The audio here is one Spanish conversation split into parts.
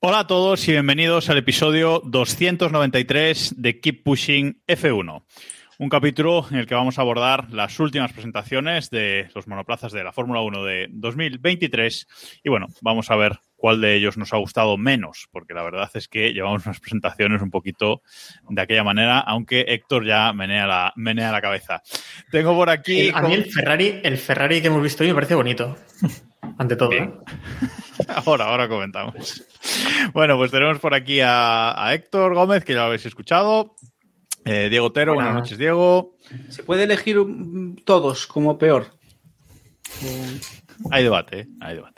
Hola a todos y bienvenidos al episodio 293 de Keep Pushing F1. Un capítulo en el que vamos a abordar las últimas presentaciones de los monoplazas de la Fórmula 1 de 2023 y bueno, vamos a ver cuál de ellos nos ha gustado menos, porque la verdad es que llevamos unas presentaciones un poquito de aquella manera, aunque Héctor ya menea la, menea la cabeza. Tengo por aquí... a mí el Ferrari, el Ferrari que hemos visto hoy me parece bonito. Ante todo. Bien. Ahora, ahora comentamos. Bueno, pues tenemos por aquí a, a Héctor Gómez, que ya lo habéis escuchado. Eh, Diego Otero, buenas. Buenas. noches, Diego. Se puede elegir todos como peor. Hay debate, ¿eh? hay debate.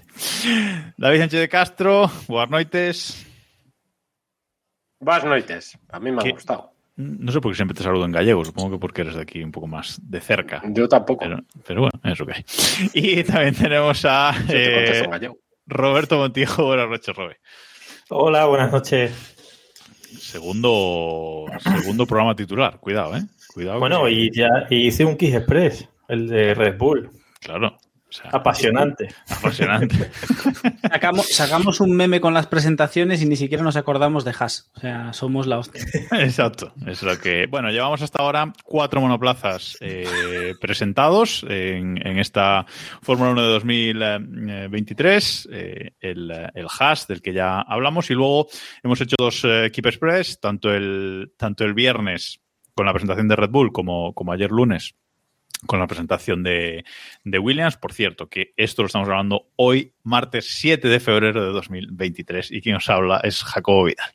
David Sánchez de Castro, buenas noches. Buenas noites. A mí me ¿Qué? ha gustado. No sé por qué siempre te saludo en gallego, supongo que porque eres de aquí un poco más de cerca. Yo tampoco. Pero, pero bueno, es ok. Y también tenemos a te eh. Roberto Montijo, buenas noches, Robe. Hola, buenas noches. Segundo, segundo programa titular, cuidado, ¿eh? Cuidado. Bueno, que- y ya y hice un Kiss Express, el de Red Bull. Claro. Sea, Apasionante. apasionante. Sacamos, sacamos un meme con las presentaciones y ni siquiera nos acordamos de Haas. O sea, somos la hostia. Exacto. Es lo que. Bueno, llevamos hasta ahora cuatro monoplazas eh, presentados en, en esta Fórmula 1 de 2023. eh, el, el Haas, del que ya hablamos, y luego hemos hecho dos eh, Keep Express, tanto el, tanto el viernes con la presentación de Red Bull como, como ayer lunes con la presentación de, Williams. Por cierto, que esto lo estamos grabando hoy, martes 7 de febrero de 2023, y quien os habla es Jacobo Vidal.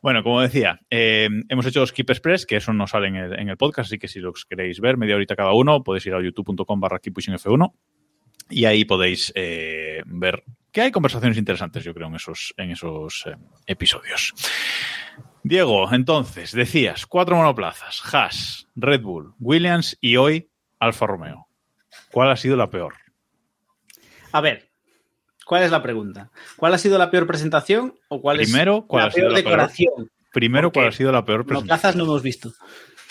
Bueno, como decía, eh, hemos hecho los Keep Express, que eso no sale en el, podcast, así que si los queréis ver, media horita cada uno, podéis ir a youtube.com barra F1 y ahí podéis eh, ver que hay conversaciones interesantes, yo creo, en esos, en esos eh, episodios. Diego, entonces, decías, cuatro monoplazas, Haas, Red Bull, Williams y hoy Alfa Romeo. ¿Cuál ha sido la peor? A ver, ¿cuál es la pregunta? ¿Cuál ha sido la peor presentación o cuál Primero, es ¿cuál la ha sido peor la peor? decoración? Primero, Porque ¿cuál ha sido la peor presentación? no hemos visto.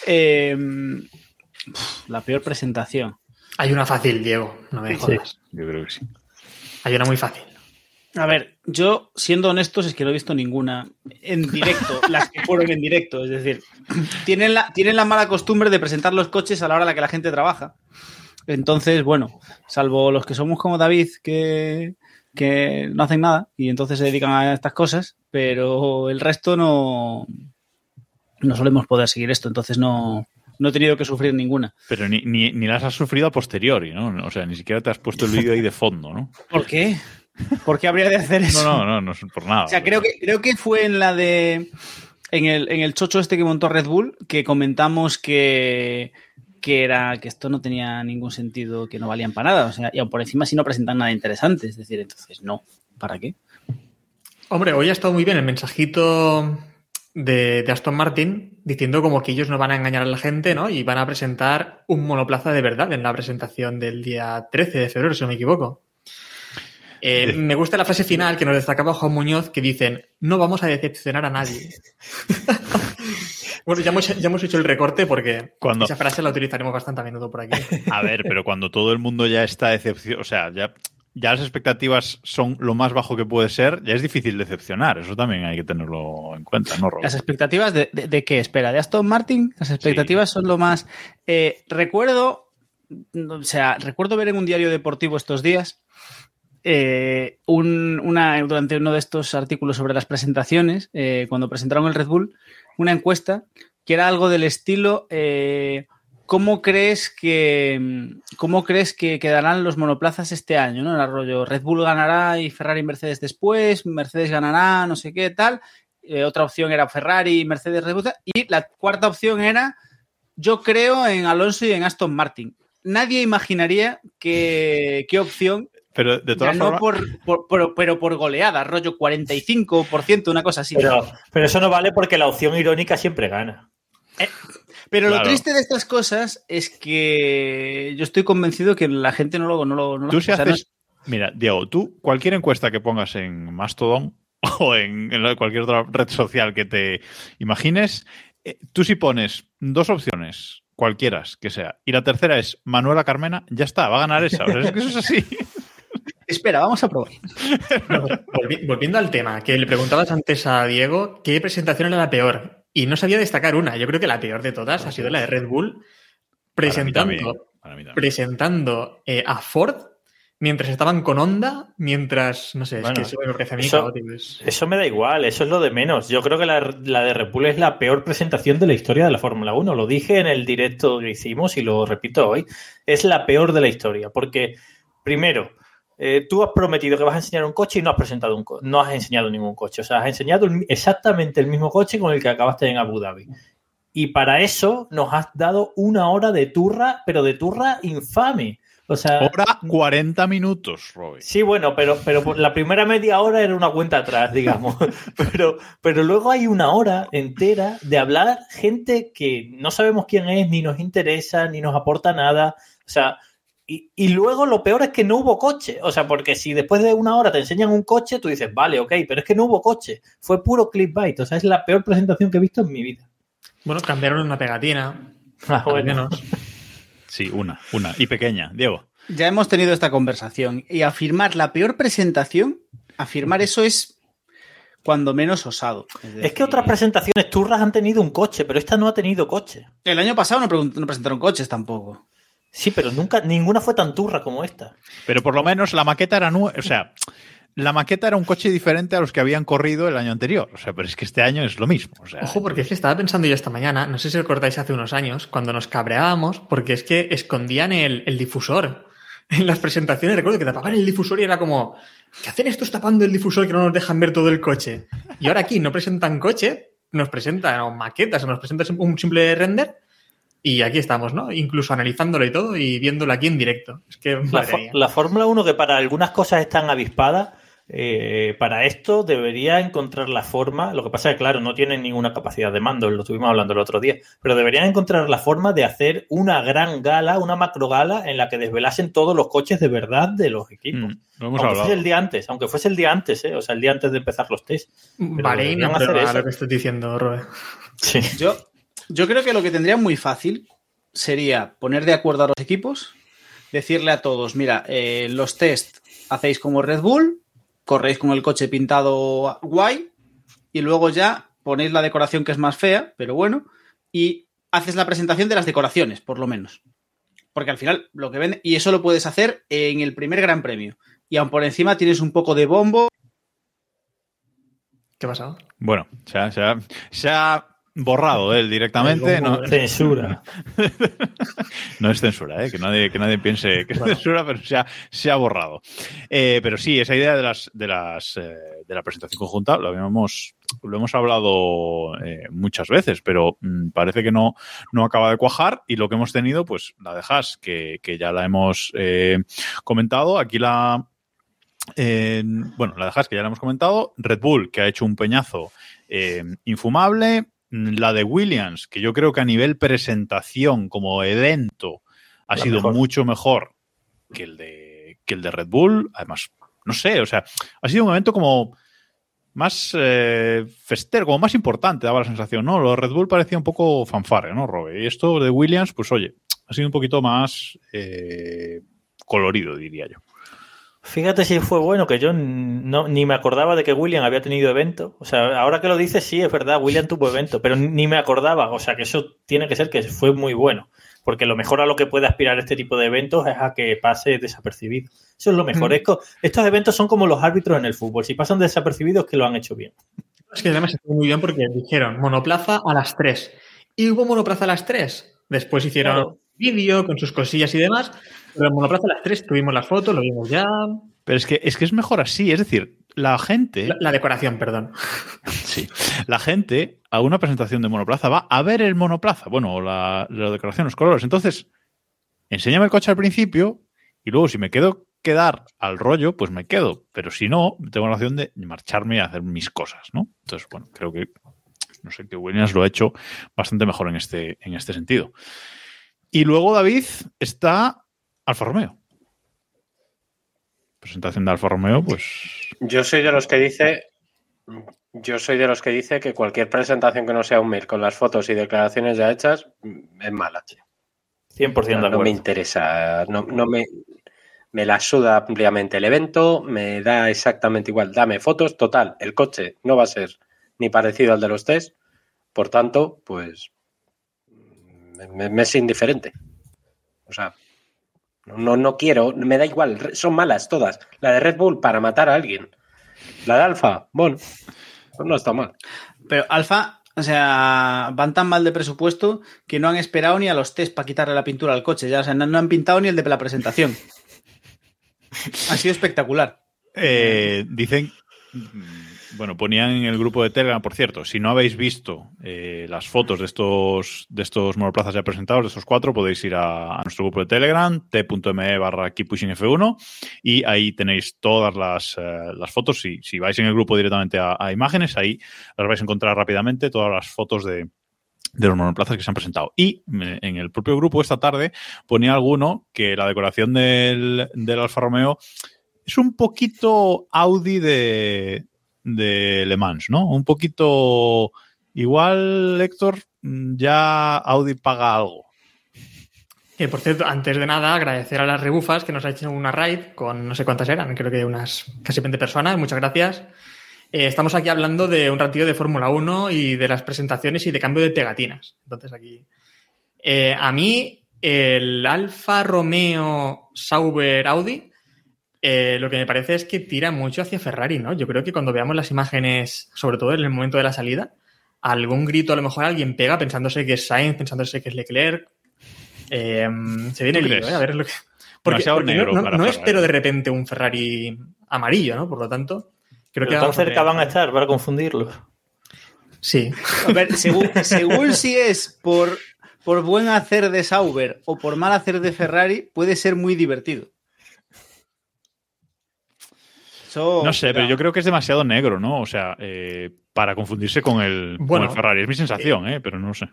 Eh, pf, la peor presentación. Hay una fácil, Diego. No me Sí. jodas. Yo creo que sí. Hay una muy fácil. A ver, yo, siendo honestos, es que no he visto ninguna en directo, las que fueron en directo. Es decir, tienen la, tienen la mala costumbre de presentar los coches a la hora a la que la gente trabaja. Entonces, bueno, salvo los que somos como David, que, que no hacen nada y entonces se dedican a estas cosas, pero el resto no, no solemos poder seguir esto, entonces no, no he tenido que sufrir ninguna. Pero ni, ni, ni las has sufrido a posteriori, ¿no? O sea, ni siquiera te has puesto el vídeo ahí de fondo, ¿no? ¿Por qué? ¿Por qué habría de hacer eso? No, no, no, no es por nada. O sea, creo que, creo que fue en la de. En el, en el chocho este que montó Red Bull, que comentamos que, que era que esto no tenía ningún sentido, que no valían para nada. O sea, y aun por encima si no presentan nada interesante. Es decir, entonces no. ¿Para qué? Hombre, hoy ha estado muy bien el mensajito de, de Aston Martin diciendo como que ellos no van a engañar a la gente, ¿no? Y van a presentar un monoplaza de verdad en la presentación del día 13 de febrero, si no me equivoco. Eh, Sí. Me gusta la frase final que nos destacaba Juan Muñoz que dicen, no vamos a decepcionar a nadie. bueno, ya hemos, ya hemos hecho el recorte porque Cuando- esa frase la utilizaremos bastante a menudo por aquí. A ver, pero cuando todo el mundo ya está decepcionado, o sea, ya, ya las expectativas son lo más bajo que puede ser, ya es difícil decepcionar. Eso también hay que tenerlo en cuenta, ¿no, Rob? Las expectativas de, de- de qué? Espera, de Aston Martin, las expectativas son lo más. Eh, recuerdo, o sea, recuerdo ver en un diario deportivo estos días eh, un- durante uno de estos artículos sobre las presentaciones, eh, cuando presentaron el Red Bull, una encuesta que era algo del estilo. eh, ¿Cómo crees que cómo crees que quedarán los monoplazas este año? ¿no? Era rollo, Red Bull ganará y Ferrari y Mercedes después, Mercedes ganará, no sé qué, tal. Otra opción era Ferrari, Mercedes, Red Bull, y la cuarta opción era yo creo en Alonso y en Aston Martin. nadie imaginaría que, qué opción Pero de todas ganó formas. por, por- por- pero por goleada, rollo 45%, una cosa así. Pero, pero eso no vale porque la opción irónica siempre gana. Pero lo triste de estas cosas es que yo estoy convencido que la gente no lo. No lo no lo- Tú si o sea, no haces. Mira, Diego, tú, cualquier encuesta que pongas en Mastodon o en, cualquier otra red social que te imagines, eh, tú si pones dos opciones, cualquiera que sea, y la tercera es Manuela Carmena, ya está, va a ganar esa. O sea, es que eso es así. Espera, vamos a probar. Volvi- Volviendo al tema, que le preguntabas antes a Diego qué presentación era la peor. Y no sabía destacar una. Yo creo que la peor de todas ha sido la de Red Bull presentando, Para mí también, para mí también. presentando eh, a Ford mientras estaban con Honda, mientras, no sé, Bueno, es que eso me parece a mí eso- caótico. es- Eso me da igual, eso es lo de menos. Yo creo que la, la de Red Bull es la peor presentación de la historia de la Fórmula 1. Lo dije en el directo que hicimos y lo repito hoy. Es la peor de la historia. Porque, primero, eh, tú has prometido que vas a enseñar un coche y no has presentado un no has enseñado ningún coche. O sea, has enseñado el exactamente el mismo coche con el que acabaste en Abu Dhabi. Y para eso nos has dado una hora de turra, pero de turra infame. O sea, Hora 40 minutos, Robbie. Sí, bueno, pero, pero la primera media hora era una cuenta atrás, digamos. Pero, pero luego hay una hora entera de hablar gente que no sabemos quién es, ni nos interesa, ni nos aporta nada. O sea, y, y luego lo peor es que no hubo coche. O sea, porque si después de una hora te enseñan un coche, tú dices, vale, ok, pero es que no hubo coche. Fue puro clickbait. O sea, es la peor presentación que he visto en mi vida. Bueno, cambiaron una pegatina. Ah, bueno. menos. Sí, una, una. Y pequeña. Diego. Ya hemos tenido esta conversación y afirmar la peor presentación, afirmar eso es cuando menos osado. Es que otras presentaciones turras han tenido un coche, pero esta no ha tenido coche. El año pasado no presentaron coches tampoco. Sí, pero nunca, ninguna fue tan turra como esta. Pero por lo menos la maqueta era nueva. O sea, la maqueta era un coche diferente a los que habían corrido el año anterior. O sea, pero es que este año es lo mismo. O sea, Ojo, porque es que estaba pensando yo esta mañana, no sé si recordáis hace unos años, cuando nos cabreábamos, porque es que escondían el, el difusor. En las presentaciones recuerdo que tapaban el difusor y era como, ¿qué hacen estos tapando el difusor que no nos dejan ver todo el coche? Y ahora aquí no presentan coche, nos presentan o maquetas, o nos presentan un simple render y aquí estamos, ¿no? Incluso analizándolo y todo y viéndolo aquí en directo. Es que, La, la Fórmula 1, que para algunas cosas es tan avispada, eh, para esto debería encontrar la forma. Lo que pasa es que, claro, no tienen ninguna capacidad de mando, lo estuvimos hablando el otro día, pero deberían encontrar la forma de hacer una gran gala, una macro gala en la que desvelasen todos los coches de verdad de los equipos. mm, lo hemos aunque hablado. fuese el día antes, aunque fuese el día antes, ¿eh? o sea, el día antes de empezar los test. Pero Bahrein deberían hacer eso. lo que estás diciendo, Robert. Sí. Yo, yo creo que lo que tendría muy fácil sería poner de acuerdo a los equipos, decirle a todos, mira, eh, los test hacéis como Red Bull, corréis con el coche pintado guay y luego ya ponéis la decoración que es más fea, pero bueno, y haces la presentación de las decoraciones, por lo menos. Porque al final lo que vende, y eso lo puedes hacer en el primer gran premio. Y aun por encima tienes un poco de bombo. ¿Qué ha pasado? Bueno, ha- se ha borrado él directamente. No, Censura. no es censura, ¿eh? que, nadie, que nadie piense que es censura, pero se ha, se ha borrado. Eh, pero sí, esa idea de las de las eh, de la presentación conjunta lo habíamos lo hemos hablado eh, muchas veces, pero mm, parece que no, no acaba de cuajar y lo que hemos tenido, pues la de Haas, que, que ya la hemos comentado, aquí la bueno, la de Haas que ya la hemos comentado, Red Bull que ha hecho un peñazo eh, infumable, la de Williams que yo creo que a nivel presentación como evento ha La sido mejor. mucho mejor que el de que el de Red Bull, además no sé, o sea, ha sido un evento como más eh, festero, como más importante, daba la sensación, ¿no? Lo de Red Bull parecía un poco fanfare, ¿no, Robe? Y esto de Williams, pues oye, ha sido un poquito más eh, colorido, diría yo. Fíjate si fue bueno, que yo no, ni me acordaba de que William había tenido evento. O sea, ahora que lo dices, sí, es verdad, William tuvo evento, pero ni me acordaba. O sea, que eso tiene que ser que fue muy bueno. Porque lo mejor a lo que puede aspirar este tipo de eventos es a que pase desapercibido. Eso es lo mejor. Mm. Estos eventos son como los árbitros en el fútbol. Si pasan desapercibidos, que lo han hecho bien. Es que además estuvo muy bien porque dijeron monoplaza a las 3. Y hubo monoplaza a las 3. Después hicieron Claro. vídeo con sus cosillas y demás. Pero en monoplaza a las 3 tuvimos las fotos, lo vimos ya. Pero es que es, que es mejor así, es decir, la gente, La, la decoración, perdón. sí, la gente a una presentación de monoplaza va a ver el monoplaza, bueno, la, la decoración, los colores. Entonces, enséñame el coche al principio y luego si me quedo quedar al rollo, pues me quedo. Pero si no, tengo la opción de marcharme y hacer mis cosas, ¿no? Entonces, bueno, creo que no sé que Williams lo ha hecho bastante mejor en este, en este sentido. Y luego, David, está Alfa Romeo. Presentación de Alfa Romeo, pues. Yo soy de los que dice. Yo soy de los que dice que cualquier presentación que no sea un mail con las fotos y declaraciones ya hechas es mala. 100% de acuerdo. No me interesa, no, no me, me la suda ampliamente el evento, me da exactamente igual, dame fotos, total, el coche no va a ser ni parecido al de los test, por tanto, pues me, me es indiferente. O sea, no, no quiero, me da igual, son malas todas. La de Red Bull para matar a alguien. La de Alfa, bueno, no está mal. Pero Alfa, o sea, van tan mal de presupuesto que no han esperado ni a los test para quitarle la pintura al coche. Ya, o sea, no, no han pintado ni el de la presentación. ha sido espectacular. Eh, dicen, bueno, ponían en el grupo de Telegram, por cierto, si no habéis visto eh, las fotos de estos, de estos monoplazas ya presentados, de estos cuatro, podéis ir a, a nuestro grupo de Telegram, t.me barra keeppushingf1, y ahí tenéis todas las, eh, las fotos. Si, si vais en el grupo directamente a, a imágenes, ahí las vais a encontrar rápidamente, todas las fotos de, de los monoplazas que se han presentado. Y eh, en el propio grupo esta tarde ponía alguno que la decoración del, del Alfa Romeo es un poquito Audi de, de Le Mans, ¿no? Un poquito igual, Héctor, ya Audi paga algo. Que por cierto, antes de nada, agradecer a las rebufas que nos ha hecho una raid con no sé cuántas eran, creo que unas casi 20 personas. Muchas gracias. Eh, estamos aquí hablando de un ratito de Fórmula 1 y de las presentaciones y de cambio de pegatinas. Entonces aquí. Eh, a mí, el Alfa Romeo Sauber Audi, eh, lo que me parece es que tira mucho hacia Ferrari, ¿no? Yo creo que cuando veamos las imágenes, sobre todo en el momento de la salida, algún grito a lo mejor alguien pega pensándose que es Sainz, pensándose que es Leclerc. Eh, se viene el lío, ¿eh? A ver lo que. Porque, Demasiado porque negro no, no- para no Ferrari. espero de repente un Ferrari amarillo, ¿no? Por lo tanto, creo Pero que tan vamos a cerca van a estar para confundirlos. Sí. A ver, según, según si es por, por buen hacer de Sauber o por mal hacer de Ferrari, puede ser muy divertido. Eso, No sé, pero yo creo que es demasiado negro, ¿no? O sea, eh, para confundirse con el, con el Ferrari. Es mi sensación, ¿eh? Pero no sé.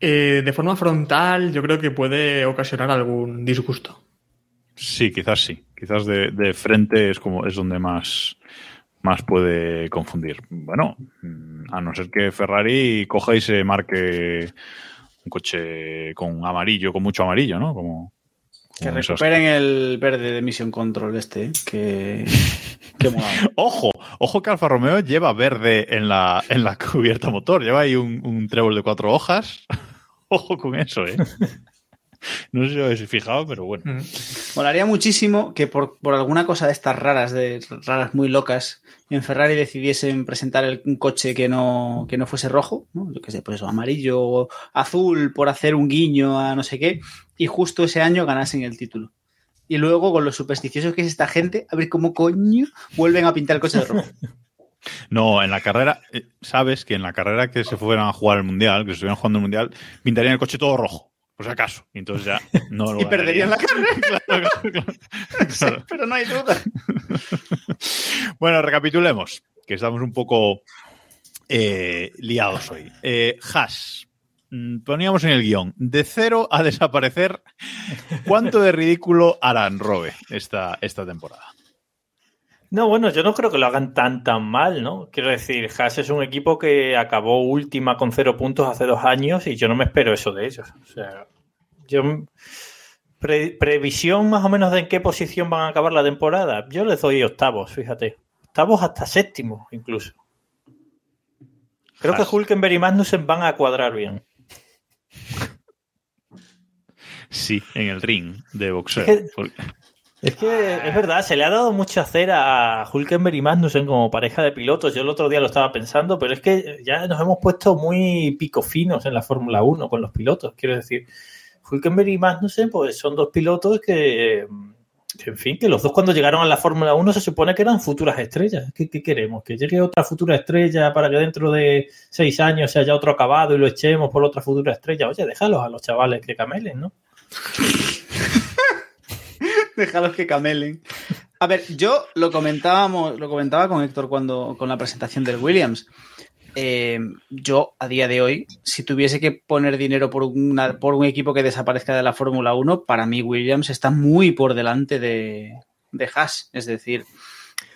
Eh, de forma frontal, yo creo que puede ocasionar algún disgusto. Sí, quizás sí. Quizás de, de frente es como es donde más, más puede confundir. Bueno, mm, a no ser que Ferrari coja y se marque un coche con amarillo, con mucho amarillo, ¿no? Como, Que esos- recuperen el verde de Mission Control este, ¿eh? que, que. Ojo, ojo que Alfa Romeo lleva verde en la, en la cubierta motor. Lleva ahí un, un trébol de cuatro hojas. Ojo con eso, ¿eh? No sé si os habéis fijado, pero bueno. Mm. Molaría muchísimo que por, por alguna cosa de estas raras, de raras muy locas, en Ferrari decidiesen presentar el- un coche que no, que no fuese rojo, ¿no? Yo qué sé, pues eso, amarillo o azul por hacer un guiño a no sé qué, y justo ese año ganasen el título. Y luego, con lo supersticioso que es esta gente, a ver cómo coño vuelven a pintar el coche de rojo. No, en la carrera, eh, sabes que en la carrera que se fueran a jugar el mundial, que se estuvieran jugando el mundial, pintarían el coche todo rojo, por si acaso. Y entonces ya no lo Y perderían la carrera. claro, claro, claro. Pero no hay duda. Bueno, recapitulemos, que estamos un poco eh, liados hoy. Eh, Haas, mm, poníamos en el guion, de cero a desaparecer, ¿cuánto de ridículo harán Robe esta, esta temporada? No, bueno, yo no creo que lo hagan tan tan mal, ¿no? Quiero decir, Haas es un equipo que acabó última con cero puntos hace dos años y yo no me espero eso de ellos. O sea, yo pre- previsión más o menos de en qué posición van a acabar la temporada. Yo les doy octavos, fíjate. Octavos hasta séptimos, incluso. Creo que Hulkenberg y Magnussen van a cuadrar bien. Sí, en el ring de boxeo. Es que- Porque- Es que es verdad, se le ha dado mucha cera a Hulkenberg y Magnussen como pareja de pilotos. Yo el otro día lo estaba pensando, pero es que ya nos hemos puesto muy picofinos en la Fórmula 1 con los pilotos. Quiero decir, Hulkenberg y Magnussen pues son dos pilotos que, en fin, que los dos cuando llegaron a la Fórmula 1 se supone que eran futuras estrellas. ¿Qué, qué queremos? ¿Que llegue otra futura estrella para que dentro de seis años se haya otro acabado y lo echemos por otra futura estrella? Oye, déjalos a los chavales que camelen, ¿no? Déjalos que camelen. A ver, yo lo comentábamos, lo comentaba con Héctor cuando con la presentación del Williams. Eh, yo, a día de hoy, si tuviese que poner dinero por, una, por un equipo que desaparezca de la Fórmula 1, para mí Williams está muy por delante de, de Haas. Es decir,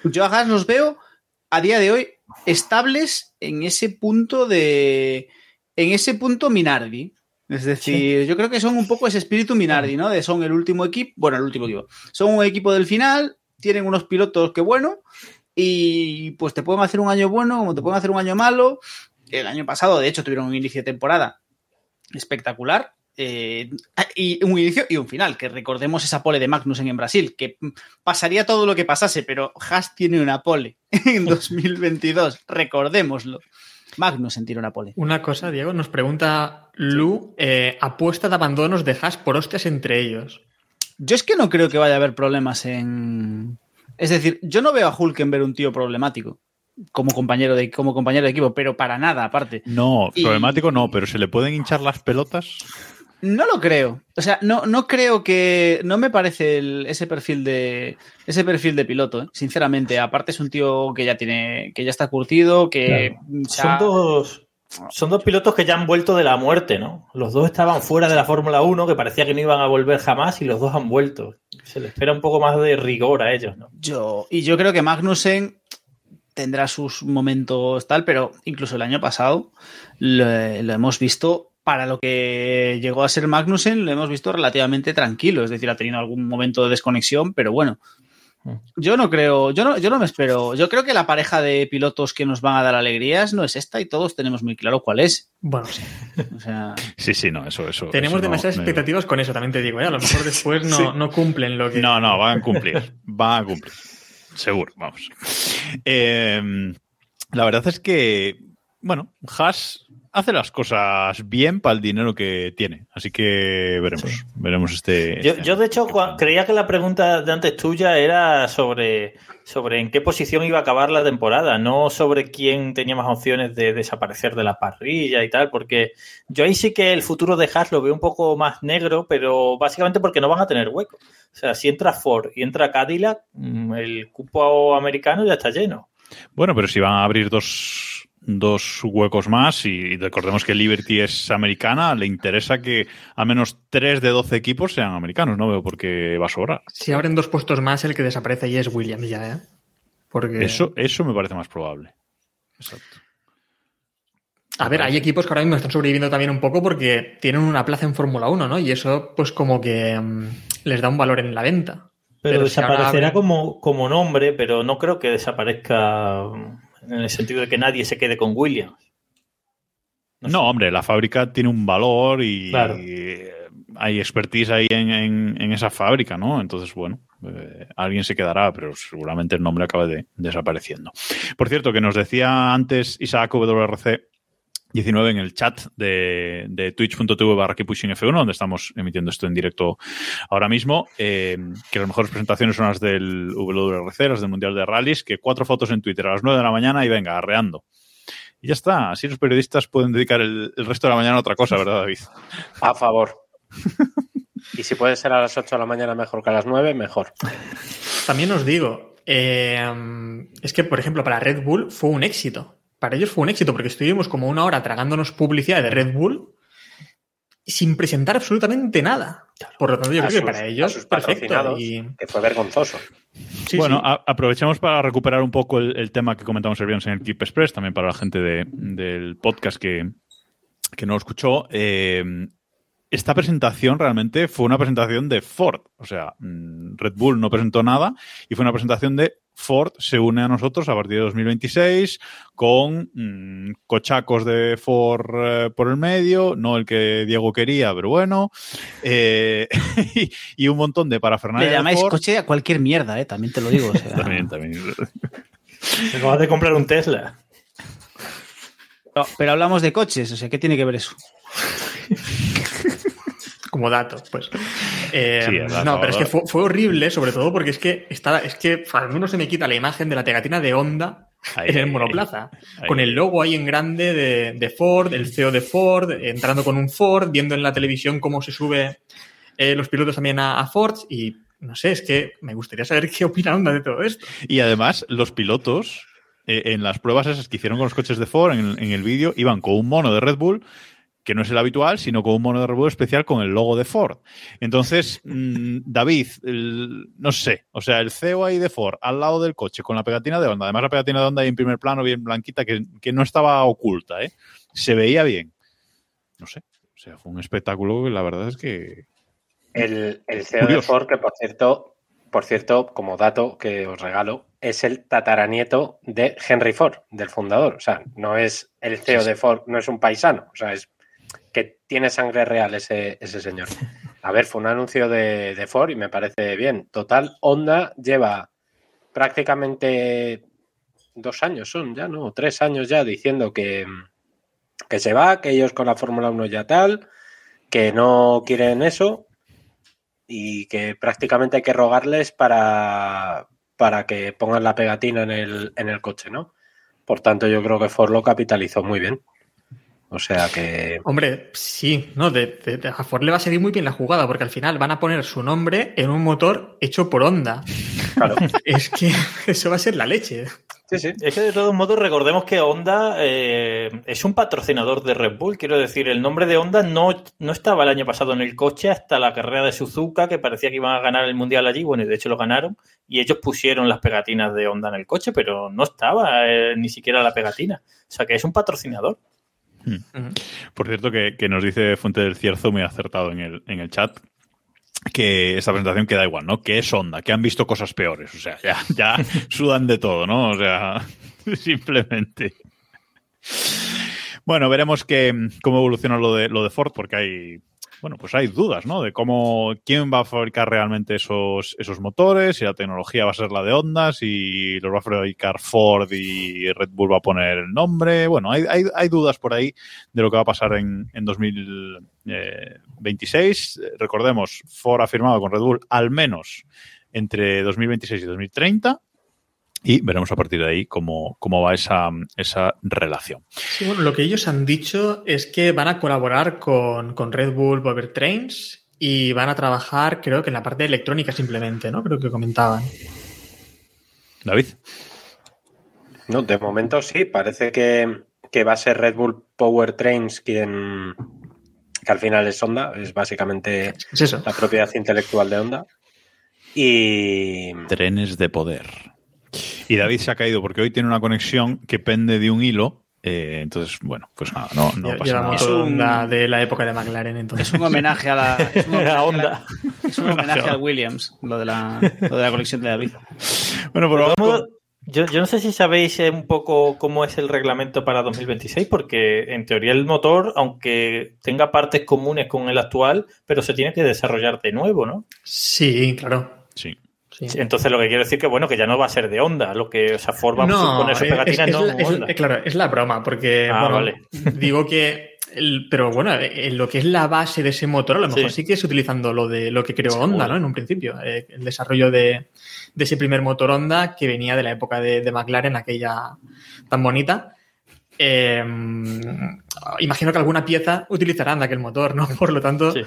yo a Haas los veo a día de hoy estables en ese punto de. En ese punto Minardi. Es decir, yo creo que son un poco ese espíritu Minardi, ¿no? De son el último equipo. Bueno, el último equipo. Son un equipo del final, tienen unos pilotos que bueno. Y pues te pueden hacer un año bueno, como te pueden hacer un año malo. El año pasado, de hecho, tuvieron un inicio de temporada espectacular. Eh, y un inicio y un final, que recordemos esa pole de Magnussen en Brasil, que pasaría todo lo que pasase, pero Haas tiene una pole en 2022, recordémoslo. Magnussen tiene una pole. Una cosa, Diego, nos pregunta Lu, eh, apuesta de abandonos de Haas por hostias entre ellos. Yo es que no creo que vaya a haber problemas en... Es decir, yo no veo a Hulkenberg un tío problemático como compañero de, como compañero de equipo, pero para nada, aparte. No, Y- problemático no, pero ¿se le pueden hinchar las pelotas? No lo creo. O sea, no, no creo que. No me parece el- ese perfil de. Ese perfil de piloto, ¿eh? sinceramente. Aparte es un tío que ya tiene. que ya está curtido, que. Son dos, son dos pilotos que ya han vuelto de la muerte, ¿no? Los dos estaban fuera de la Fórmula 1, que parecía que no iban a volver jamás, y los dos han vuelto. Se les espera un poco más de rigor a ellos, ¿no? Yo, y yo creo que Magnussen tendrá sus momentos tal, pero incluso el año pasado lo, lo hemos visto para lo que llegó a ser Magnussen, lo hemos visto relativamente tranquilo. Es decir, ha tenido algún momento de desconexión, pero bueno. Yo no creo, yo no, yo no me espero. Yo creo que la pareja de pilotos que nos van a dar alegrías no es esta y todos tenemos muy claro cuál es. Bueno, sí. O sea, Sí, sí, no, eso, eso. Tenemos eso demasiadas no- expectativas con eso, también te digo. ¿eh? A lo mejor después no, Sí. no cumplen lo que. No, no, van a cumplir. van a cumplir. Seguro, vamos. Eh, la verdad es que, bueno, Haas hace las cosas bien para el dinero que tiene. Así que veremos. Veremos este. Yo, este yo, de hecho, creía que la pregunta de antes tuya era sobre, sobre en qué posición iba a acabar la temporada, no sobre quién tenía más opciones de desaparecer de la parrilla y tal, porque yo ahí sí que el futuro de Haas lo veo un poco más negro, pero básicamente porque no van a tener hueco. O sea, si entra Ford y entra Cadillac, mm, el cupo americano ya está lleno. Bueno, pero si van a abrir dos, dos huecos más y recordemos que Liberty es americana, le interesa que al menos 3 de 12 equipos sean americanos. No veo por qué va a sobrar. Si abren dos puestos más, el que desaparece ahí es Williams ya, ¿eh? Porque. Eso, eso me parece más probable. Exacto. A ver, hay equipos que ahora mismo están sobreviviendo también un poco porque tienen una plaza en Fórmula 1, ¿no? Y eso, pues, como que mm, les da un valor en la venta. Pero, Pero si ahora desaparecerá como, como nombre, pero no creo que desaparezca mm, en el sentido de que nadie se quede con Williams. No, hombre, la fábrica tiene un valor y Claro. eh, hay expertise ahí en, en- en esa fábrica, ¿no? Entonces, bueno, eh, alguien se quedará, pero seguramente el nombre acabe desapareciendo. Por cierto, que nos decía antes Isaac WRC 19 en el chat de, de twitch.tv barra Keep F1, donde estamos emitiendo esto en directo ahora mismo, eh, que las mejores presentaciones son las del WRC, las del Mundial de Rallys, que cuatro fotos en Twitter a las 9 de la mañana y venga, arreando. Y ya está, así los periodistas pueden dedicar el, el resto de la mañana a otra cosa, ¿verdad, David? A favor. y si puede ser a las 8 de la mañana mejor que a las 9, mejor. También os digo, eh, es que, por ejemplo, para Red Bull fue un éxito. Para ellos fue un éxito porque estuvimos como una hora tragándonos publicidad de Red Bull sin presentar absolutamente nada. Por lo tanto, yo A creo que sus- para a ellos, sus perfecto. Y, que fue vergonzoso. sí, bueno, sí. a- aprovechemos para recuperar un poco el, el tema que comentamos el viernes en el Keep Express, también para la gente de- del podcast que, que no lo escuchó. Eh, esta presentación realmente fue una presentación de Ford. O sea, mm, Red Bull no presentó nada y fue una presentación de Ford se une a nosotros a partir de 2026 con mm, cochacos de Ford eh, por el medio, no el que Diego quería, pero bueno, eh, y, y un montón de parafernalia. le llamáis Ford. coche a cualquier mierda, ¿eh? También te lo digo. o sea. También, también. Te acabas de comprar un Tesla. No, pero hablamos de coches, o sea, ¿qué tiene que ver eso? como dato, pues. Eh, Sí, no, pero es que fue, fue horrible, sobre todo porque es que estaba, es que al menos se me quita la imagen de la pegatina de Honda Ahí, en el ahí, monoplaza, ahí. con el logo ahí en grande de, de Ford, el CEO de Ford, entrando con un Ford, viendo en la televisión cómo se sube eh, los pilotos también a, a Ford y no sé, es que me gustaría saber qué opina Honda de todo esto. Y además, los pilotos, eh, en las pruebas esas que hicieron con los coches de Ford, en, en el vídeo, iban con un mono de Red Bull que no es el habitual, sino con un mono de Bull especial con el logo de Ford. Entonces, mm, David, el- no sé, o sea, el CEO ahí de Ford al lado del coche con la pegatina de Honda, además la pegatina de Honda ahí en primer plano bien blanquita, que, que no estaba oculta, ¿eh? se veía bien. No sé, o sea, fue un espectáculo que la verdad es que... El, el CEO de. Ford, que por cierto, por cierto, como dato que os regalo, es el tataranieto de Henry Ford, del fundador. O sea, no es el CEO de Ford, no es un paisano. O sea, es que tiene sangre real ese, ese señor. A ver, fue un anuncio de, de Ford y me parece bien. Total, Honda lleva prácticamente dos años, son ya, ¿no? Tres años ya diciendo que, que se va, que ellos con la Fórmula 1 ya tal, que no quieren eso y que prácticamente hay que rogarles para, para que pongan la pegatina en el, en el coche, ¿no? Por tanto, yo creo que Ford lo capitalizó muy bien. O sea que. Hombre, sí, no, de, de- de- a Ford le va a salir muy bien la jugada, porque al final van a poner su nombre en un motor hecho por Honda. Claro. Es que eso va a ser la leche. Sí, sí. Es que de todos modos recordemos que Honda eh, es un patrocinador de Red Bull. Quiero decir, el nombre de Honda no, no estaba el año pasado en el coche hasta la carrera de Suzuka, que parecía que iban a ganar el mundial allí. Bueno, y de hecho lo ganaron. Y ellos pusieron las pegatinas de Honda en el coche, pero no estaba eh, ni siquiera la pegatina. O sea que es un patrocinador. Por cierto, que, que nos dice Fuente del Cierzo, muy acertado en el, en el chat, que esta presentación queda igual, ¿no? Que es Honda, que han visto cosas peores. O sea, ya, ya sudan de todo, ¿no? O sea, simplemente. Bueno, veremos que, cómo evoluciona lo de, lo de Ford, porque hay, bueno, pues hay dudas, ¿no? De cómo, quién va a fabricar realmente esos, esos motores, si la tecnología va a ser la de Honda, si los va a fabricar Ford y Red Bull va a poner el nombre. Bueno, hay, hay, hay dudas por ahí de lo que va a pasar en, en 2026. Eh, Recordemos, Ford ha firmado con Red Bull al menos entre 2026 y 2030 y veremos a partir de ahí cómo, cómo va esa, esa relación. Sí, bueno, lo que ellos han dicho es que van a colaborar con, con Red Bull Power Trains y van a trabajar, creo que en la parte electrónica simplemente, ¿no? Creo que comentaban. David. No, de momento sí, parece que, que va a ser Red Bull Power Trains quien, que al final es Honda, es básicamente Es eso. la propiedad intelectual de Honda. Y Trenes de poder. Y David se ha caído porque hoy tiene una conexión que pende de un hilo. eh, entonces, bueno, pues nada, no, pasa nada. Es un- Honda de la época de McLaren, entonces. Es un homenaje a la. Es un homenaje, La a Honda. la- es un homenaje al Williams, lo de la, lo de la colección de David. Bueno, pero modos, yo, yo no sé si sabéis eh, un poco cómo es el reglamento para 2026, porque en teoría el motor, aunque tenga partes comunes con el actual, pero se tiene que desarrollar de nuevo, ¿no? Sí, claro. sí. Sí. Entonces lo que quiero decir que bueno, que ya no va a ser de Honda, lo que, o sea, Ford va a poner su es- pegatina es, no la- es- Honda. eh, claro, es la broma, porque Ah, bueno, vale. digo que el- pero bueno, en lo que es la base de ese motor, a lo mejor Sí. sigues utilizando lo de lo que creó. Honda, ¿no? En un principio. Eh, el desarrollo de, de ese primer motor Honda que venía de la época de, de McLaren, aquella tan bonita. Eh, imagino que alguna pieza utilizarán de aquel motor, ¿no? Por lo tanto, Sí.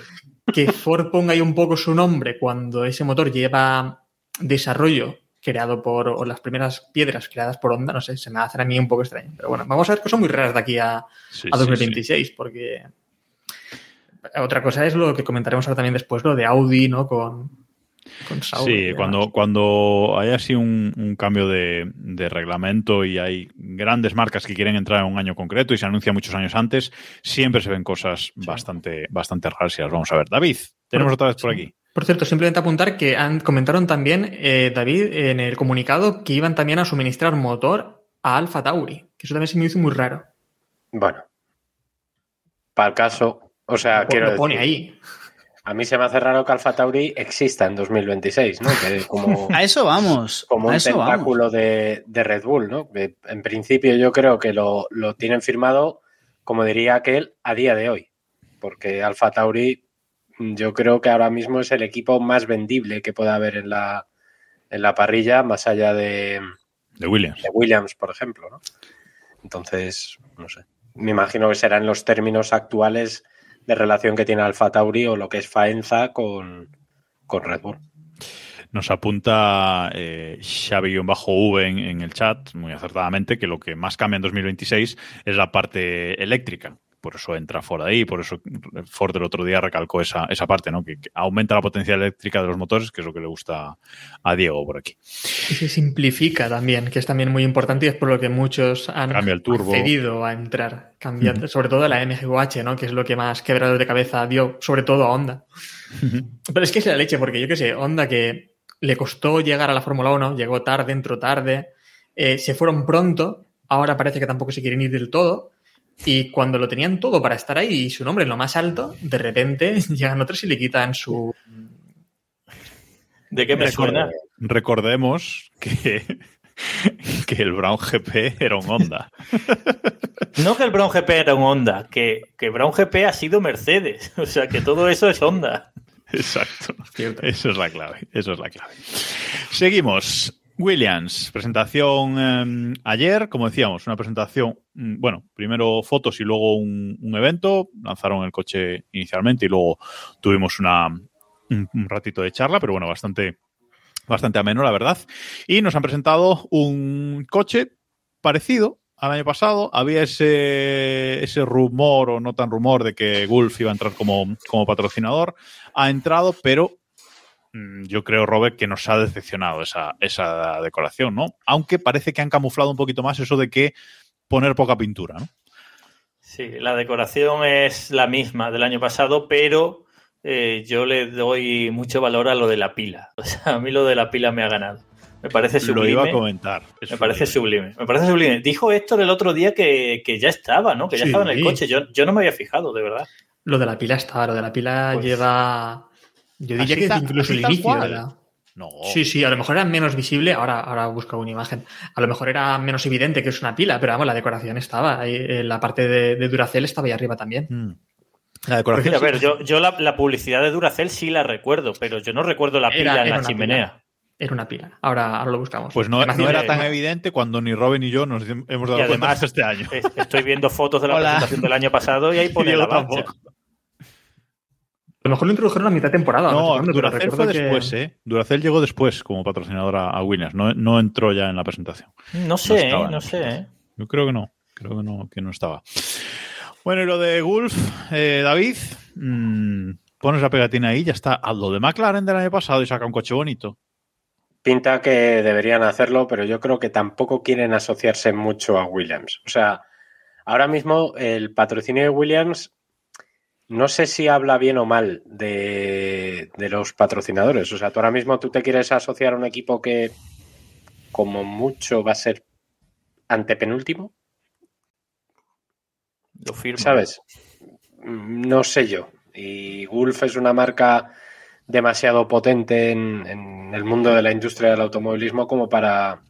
que Ford ponga ahí un poco su nombre cuando ese motor lleva desarrollo creado por, o las primeras piedras creadas por Honda, no sé, se me hacen a mí un poco extraño. Pero bueno, vamos a ver cosas muy raras de aquí a, Sí, a sí, 2026, porque otra cosa es lo que comentaremos ahora también después, lo de Audi, ¿no? Con, con Sí, Sauber cuando, cuando hay así un, un cambio de, de reglamento y hay grandes marcas que quieren entrar en un año concreto y se anuncia muchos años antes, siempre se ven cosas bastante, bastante raras y las vamos a ver. David, tenemos otra vez por aquí. Por cierto, simplemente apuntar que han, comentaron también, eh, David, en el comunicado, que iban también a suministrar motor a Alfa Tauri, que eso también se me hizo muy raro. bueno, para el caso, o sea, lo quiero pone decir, ahí. a mí se me hace raro que Alfa Tauri exista en 2026, ¿no? Que como, A eso vamos. como a un eso tentáculo de, de Red Bull, ¿no? Que En principio yo creo que lo, lo tienen firmado, como diría aquel, a día de hoy. Porque Alfa Tauri yo creo que ahora mismo es el equipo más vendible que pueda haber en la, en la parrilla, más allá de, De Williams. de Williams, por ejemplo, ¿no? Entonces, no sé. Me imagino que serán los términos actuales de relación que tiene Alfa Tauri o lo que es Faenza con, con Red Bull. Nos apunta eh, Xavi-V en, en el chat, muy acertadamente, que lo que más cambia en 2026 es la parte eléctrica por eso entra Ford ahí, por eso Ford el otro día recalcó esa, esa parte, ¿no? Que, que, aumenta la potencia eléctrica de los motores, que es lo que le gusta a Diego por aquí. Y se simplifica también, que es también muy importante y es por lo que muchos han accedido a entrar, cambiando, uh -huh. sobre todo la MGUH, ¿no? Que es lo que más quebrado de cabeza dio, sobre todo a Honda. Uh -huh. Pero es que es la leche, porque yo qué sé, Honda que le costó llegar a la Fórmula 1, llegó tarde, entró tarde, eh, se fueron pronto, ahora parece que tampoco se quieren ir del todo. Y cuando lo tenían todo para estar ahí y su nombre en lo más alto, de repente llegan otros y le quitan su. ¿De qué me suena? Recordemos que, que el Brown GP era un Honda. No que el Brown GP era un Honda, que, que Brown GP ha sido Mercedes. O sea que todo eso es Honda. Exacto. Cierto. Eso es la clave. Eso es la clave. Seguimos. Williams, presentación eh, ayer, como decíamos, una presentación, mm, bueno, primero fotos y luego un, evento, lanzaron el coche inicialmente y luego tuvimos una, un, un, ratito de charla, pero bueno, bastante, bastante ameno, la verdad. Y nos han presentado un coche parecido al año pasado, había ese, ese rumor o no tan rumor de que Gulf iba a entrar como, como patrocinador, ha entrado, pero yo creo, Robert, que nos ha decepcionado esa, esa decoración, ¿no? Aunque parece que han camuflado un poquito más eso de que poner poca pintura, ¿no? Sí, la decoración es la misma del año pasado, pero eh, yo le doy mucho valor a lo de la pila. O sea, a mí lo de la pila me ha ganado. Me parece sublime. Lo iba a comentar. Me sublime. parece sublime. Me parece sublime. Dijo Héctor el otro día que, que ya estaba, ¿no? Que ya sí. estaba en el coche. Yo, yo no me había fijado, de verdad. Lo de la pila está, lo de la pila pues... lleva yo diría que está, incluso el inicio. No. Sí, sí, a lo mejor era menos visible, ahora, ahora busco una imagen. A lo mejor era menos evidente que es una pila, pero vamos, la decoración estaba. Ahí, eh, la parte de, de, Duracell estaba ahí arriba también. Mm. La decoración. a ver, yo, yo la, la, publicidad de Duracell sí la recuerdo, pero yo no recuerdo la pila era, en la chimenea. Pila. Era una pila. Ahora, ahora lo buscamos. Pues no, no era tan evidente cuando ni Robin ni yo nos hemos dado y además, cuenta este año. Estoy viendo fotos de la Hola. presentación del año pasado y ahí pone la tampoco. A lo mejor lo introdujeron a mitad de temporada. No, no Duracell fue que... después, ¿eh? Duracell llegó después como patrocinador a, Williams. No, no, entró ya en la presentación. No sé, no, estaba, no sé. ¿eh? Yo creo que no. Creo que no, que no estaba. Bueno, y lo de Gulf, eh, David, mmm, pones la pegatina ahí, ya está. A lo de McLaren del año pasado y saca un coche bonito. Pinta que deberían hacerlo, pero yo creo que tampoco quieren asociarse mucho a Williams. O sea, ahora mismo el patrocinio de Williams no sé si habla bien o mal de, de, los patrocinadores. O sea, tú ahora mismo tú te quieres asociar a un equipo que como mucho va a ser antepenúltimo. Lo firmo. ¿Sabes? No sé yo. Y Gulf es una marca demasiado potente en, en el mundo de la industria del automovilismo como para...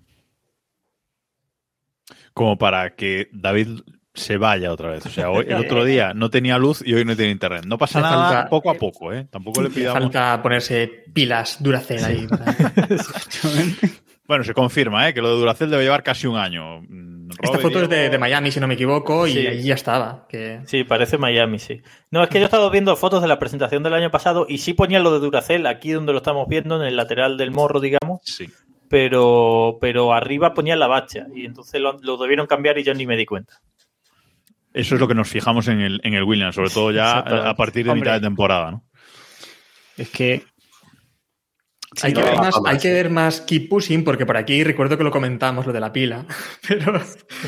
Como para que David se vaya otra vez. O sea, hoy, el otro día no tenía luz y hoy no tiene internet. No pasa nada falta, poco a poco, ¿eh? Tampoco le pidamos... Falta ponerse pilas Duracell ahí. bueno, se confirma, ¿eh? Que lo de Duracell debe llevar casi un año. Robin Esta foto es de, de, Miami, si no me equivoco, y allí ya estaba. Que... Sí, parece Miami, sí. No, es que yo he estado viendo fotos de la presentación del año pasado y sí ponía lo de Duracell aquí donde lo estamos viendo, en el lateral del morro, digamos. Sí. Pero, pero arriba ponía la bacha y entonces lo, lo debieron cambiar y yo ni me di cuenta. Eso es lo que nos fijamos en el, en el Williams, sobre todo ya a partir de Hombre, mitad de temporada, ¿no? Es que hay, que ver más, hay que ver más keep pushing, porque por aquí recuerdo que lo comentamos, lo de la pila, pero,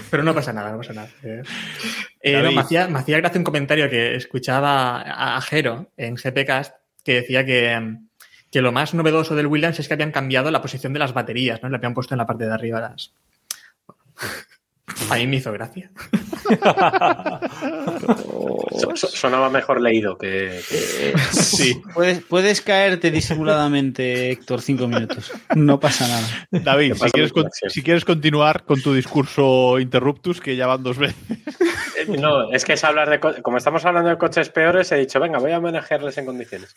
pero no pasa nada, no pasa nada. Eh, no, me, hacía, me hacía gracia un comentario que escuchaba a Jero en GPcast que decía que, que lo más novedoso del Williams es que habían cambiado la posición de las baterías, ¿no? Le habían puesto en la parte de arriba las... A mí me hizo gracia. Sonaba mejor leído que. que... Sí. Puedes, puedes caerte disimuladamente, Héctor, cinco minutos. No pasa nada. David, si quieres, con, si quieres, continuar con tu discurso interruptus, que ya van dos veces. No, es que es hablar de. Como estamos hablando de coches peores, he dicho, venga, voy a manejarles en condiciones.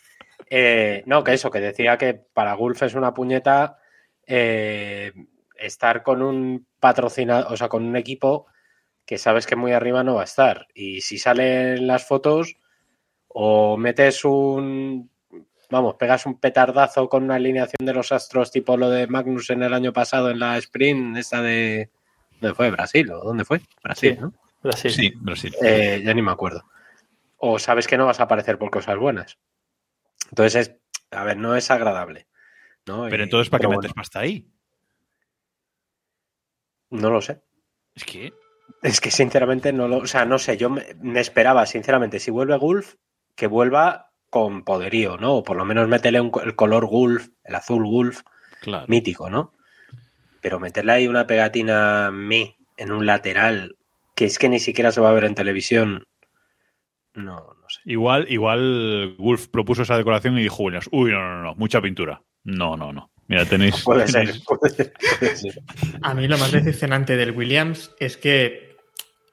Eh, no, que eso, que decía que para Gulf es una puñeta. Eh, estar con un patrocinador, o sea, con un equipo que sabes que muy arriba no va a estar. Y si salen las fotos, o metes un vamos, pegas un petardazo con una alineación de los astros tipo lo de Magnus en el año pasado en la sprint, esa de... ¿Dónde fue? ¿Brasil o dónde fue? Brasil, Sí. ¿no? Brasil. Sí, Brasil. Eh, ya ni me acuerdo. O sabes que no vas a aparecer por cosas buenas. Entonces, es, a ver, no es agradable. ¿no? Pero Y- entonces, ¿para qué metes pasta ahí? No lo sé. Es que. Es que sinceramente no lo. O sea, no sé, yo me, me esperaba, sinceramente, si vuelve Gulf, que vuelva con poderío, ¿no? O por lo menos métele un el color Gulf, el azul Gulf, Claro. mítico, ¿no? Pero meterle ahí una pegatina me en un lateral, que es que ni siquiera se va a ver en televisión. No, no sé. Igual, igual Wolf propuso esa decoración y dijo Williams, uy, no, no, no, mucha pintura. No, no, no. Mira, tenéis. Puede ser, tenéis- puede ser, puede ser. A mí lo más decepcionante del Williams es que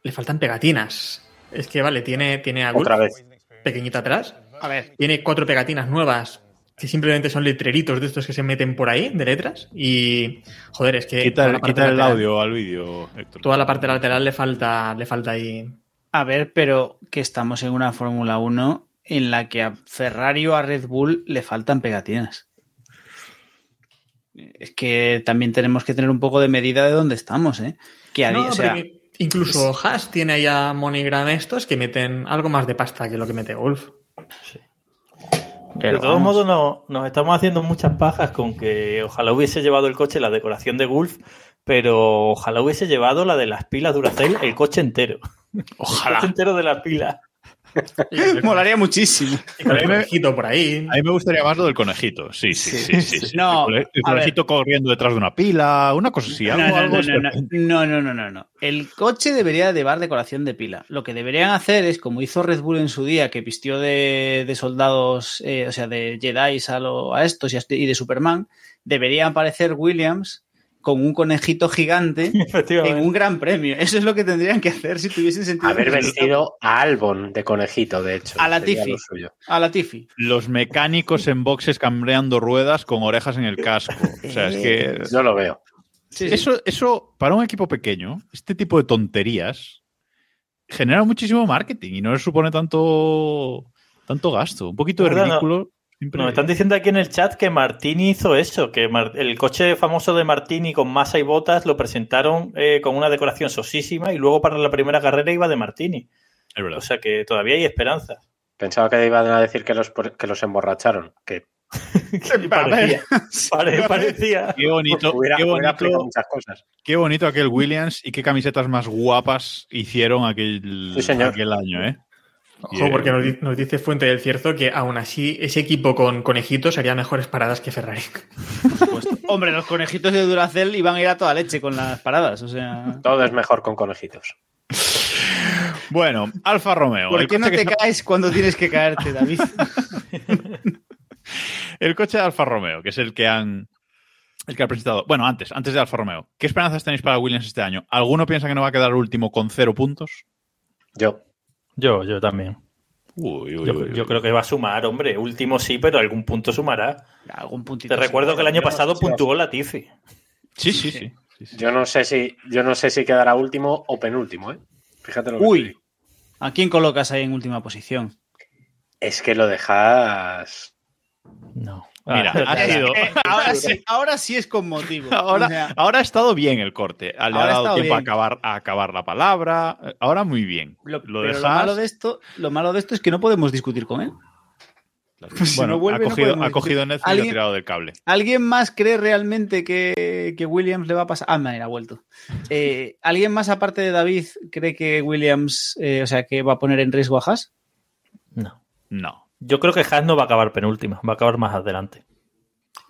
le faltan pegatinas. Es que, vale, tiene, tiene a Wolf Otra vez. pequeñita atrás. A ver, Tiene cuatro pegatinas nuevas que simplemente son letreritos de estos que se meten por ahí, de letras. Y, joder, es que... Quita, el- la parte quita el lateral- audio al vídeo, Héctor. Toda la parte lateral le falta, le falta ahí... a ver, pero que estamos en una Fórmula 1 en la que a Ferrari o a Red Bull le faltan pegatinas. Es que también tenemos que tener un poco de medida de dónde estamos, ¿eh? Que a No, día- o sea, pero que incluso Haas tiene ahí a MoneyGram estos que meten algo más de pasta que lo que mete Wolf. pero de todos vamos. modos, no- nos estamos haciendo muchas pajas con que ojalá hubiese llevado el coche la decoración de Gulf, pero ojalá hubiese llevado la de las pilas Duracell, el coche entero. Ojalá. El coche entero de las pilas. Molaría muchísimo. El mí me- conejito por ahí. A mí me gustaría más lo del conejito. Sí, sí, sí. sí, sí. No, el, conejito corriendo detrás de una pila, una cosa así. No, Algo, no, algo no, no, no, no, no, no, no, no. El coche debería llevar decoración de pila. Lo que deberían hacer es, como hizo Red Bull en su día, que vistió de, de soldados, eh, o sea, de Jedi a, lo- a estos y, a- y de Superman, debería aparecer Williams con un conejito gigante en un gran premio. Eso es lo que tendrían que hacer si tuviesen sentido. Haber vencido a Albon de conejito, de hecho. A la suyo. A la Tiffy. Los mecánicos en boxes cambreando ruedas con orejas en el casco. O sea, es que. Yo lo veo. Sí, sí. Eso, eso, para un equipo pequeño, este tipo de tonterías genera muchísimo marketing y no les supone tanto, tanto gasto. Un poquito de no. Siempre- Nos están diciendo aquí en el chat que Martini hizo eso, que Mar- el coche famoso de Martini con masa y botas lo presentaron eh, con una decoración sosísima y luego para la primera carrera iba de Martini. Es verdad. O sea que todavía hay esperanza. Pensaba que iban a decir que los, que los emborracharon. Que parecía. Pare- parecía. Qué bonito, hubiera, qué bonito, muchas cosas. qué bonito aquel Williams y qué camisetas más guapas hicieron aquel, Sí, señor. aquel año, ¿eh? Ojo, porque nos, di- nos dice Fuente del Cierto que aún así ese equipo con conejitos haría mejores paradas que Ferrari. Hombre, los conejitos de Duracell iban a ir a toda leche con las paradas. O sea. Todo es mejor con conejitos. Bueno, Alfa Romeo. ¿Por qué no que te caes cuando tienes que caerte, David? El coche de Alfa Romeo, que es el que han. El que ha presentado. Bueno, antes, antes de Alfa Romeo. ¿Qué esperanzas tenéis para Williams este año? ¿Alguno piensa que no va a quedar último con cero puntos? Yo. Yo, yo también. Uy, uy, Yo, uy, yo uy. creo que va a sumar, hombre. Último sí, pero algún punto sumará. Algún puntito. Te recuerdo que el año pasado puntuó la Tiffy. Sí, sí, sí. sí, sí. Yo no sé si, yo no sé si quedará último o penúltimo, ¿eh? Fíjate lo que Uy, digo. ¿a quién colocas ahí en última posición? Es que lo dejas. No. Mira, Ah, ha sido. Eh, ahora, sí, ahora sí es con motivo. Ahora, O sea, ahora ha estado bien el corte. Le ha Ahora ha dado tiempo a acabar, a acabar la palabra. Ahora muy bien. lo, lo pero dejas. lo malo de esto, lo malo de esto es que no podemos discutir con él. bueno, no vuelve, ha, no cogido, podemos ha cogido Netflix y ¿Alguien- ha tirado del cable. ¿Alguien más cree realmente que, que Williams le va a pasar? Ah, mira, ha vuelto. Eh, ¿Alguien más, aparte de David, cree que Williams, eh, o sea, que va a poner en riesgo a Haas? No. No. Yo creo que Haas no va a acabar penúltima, va a acabar más adelante.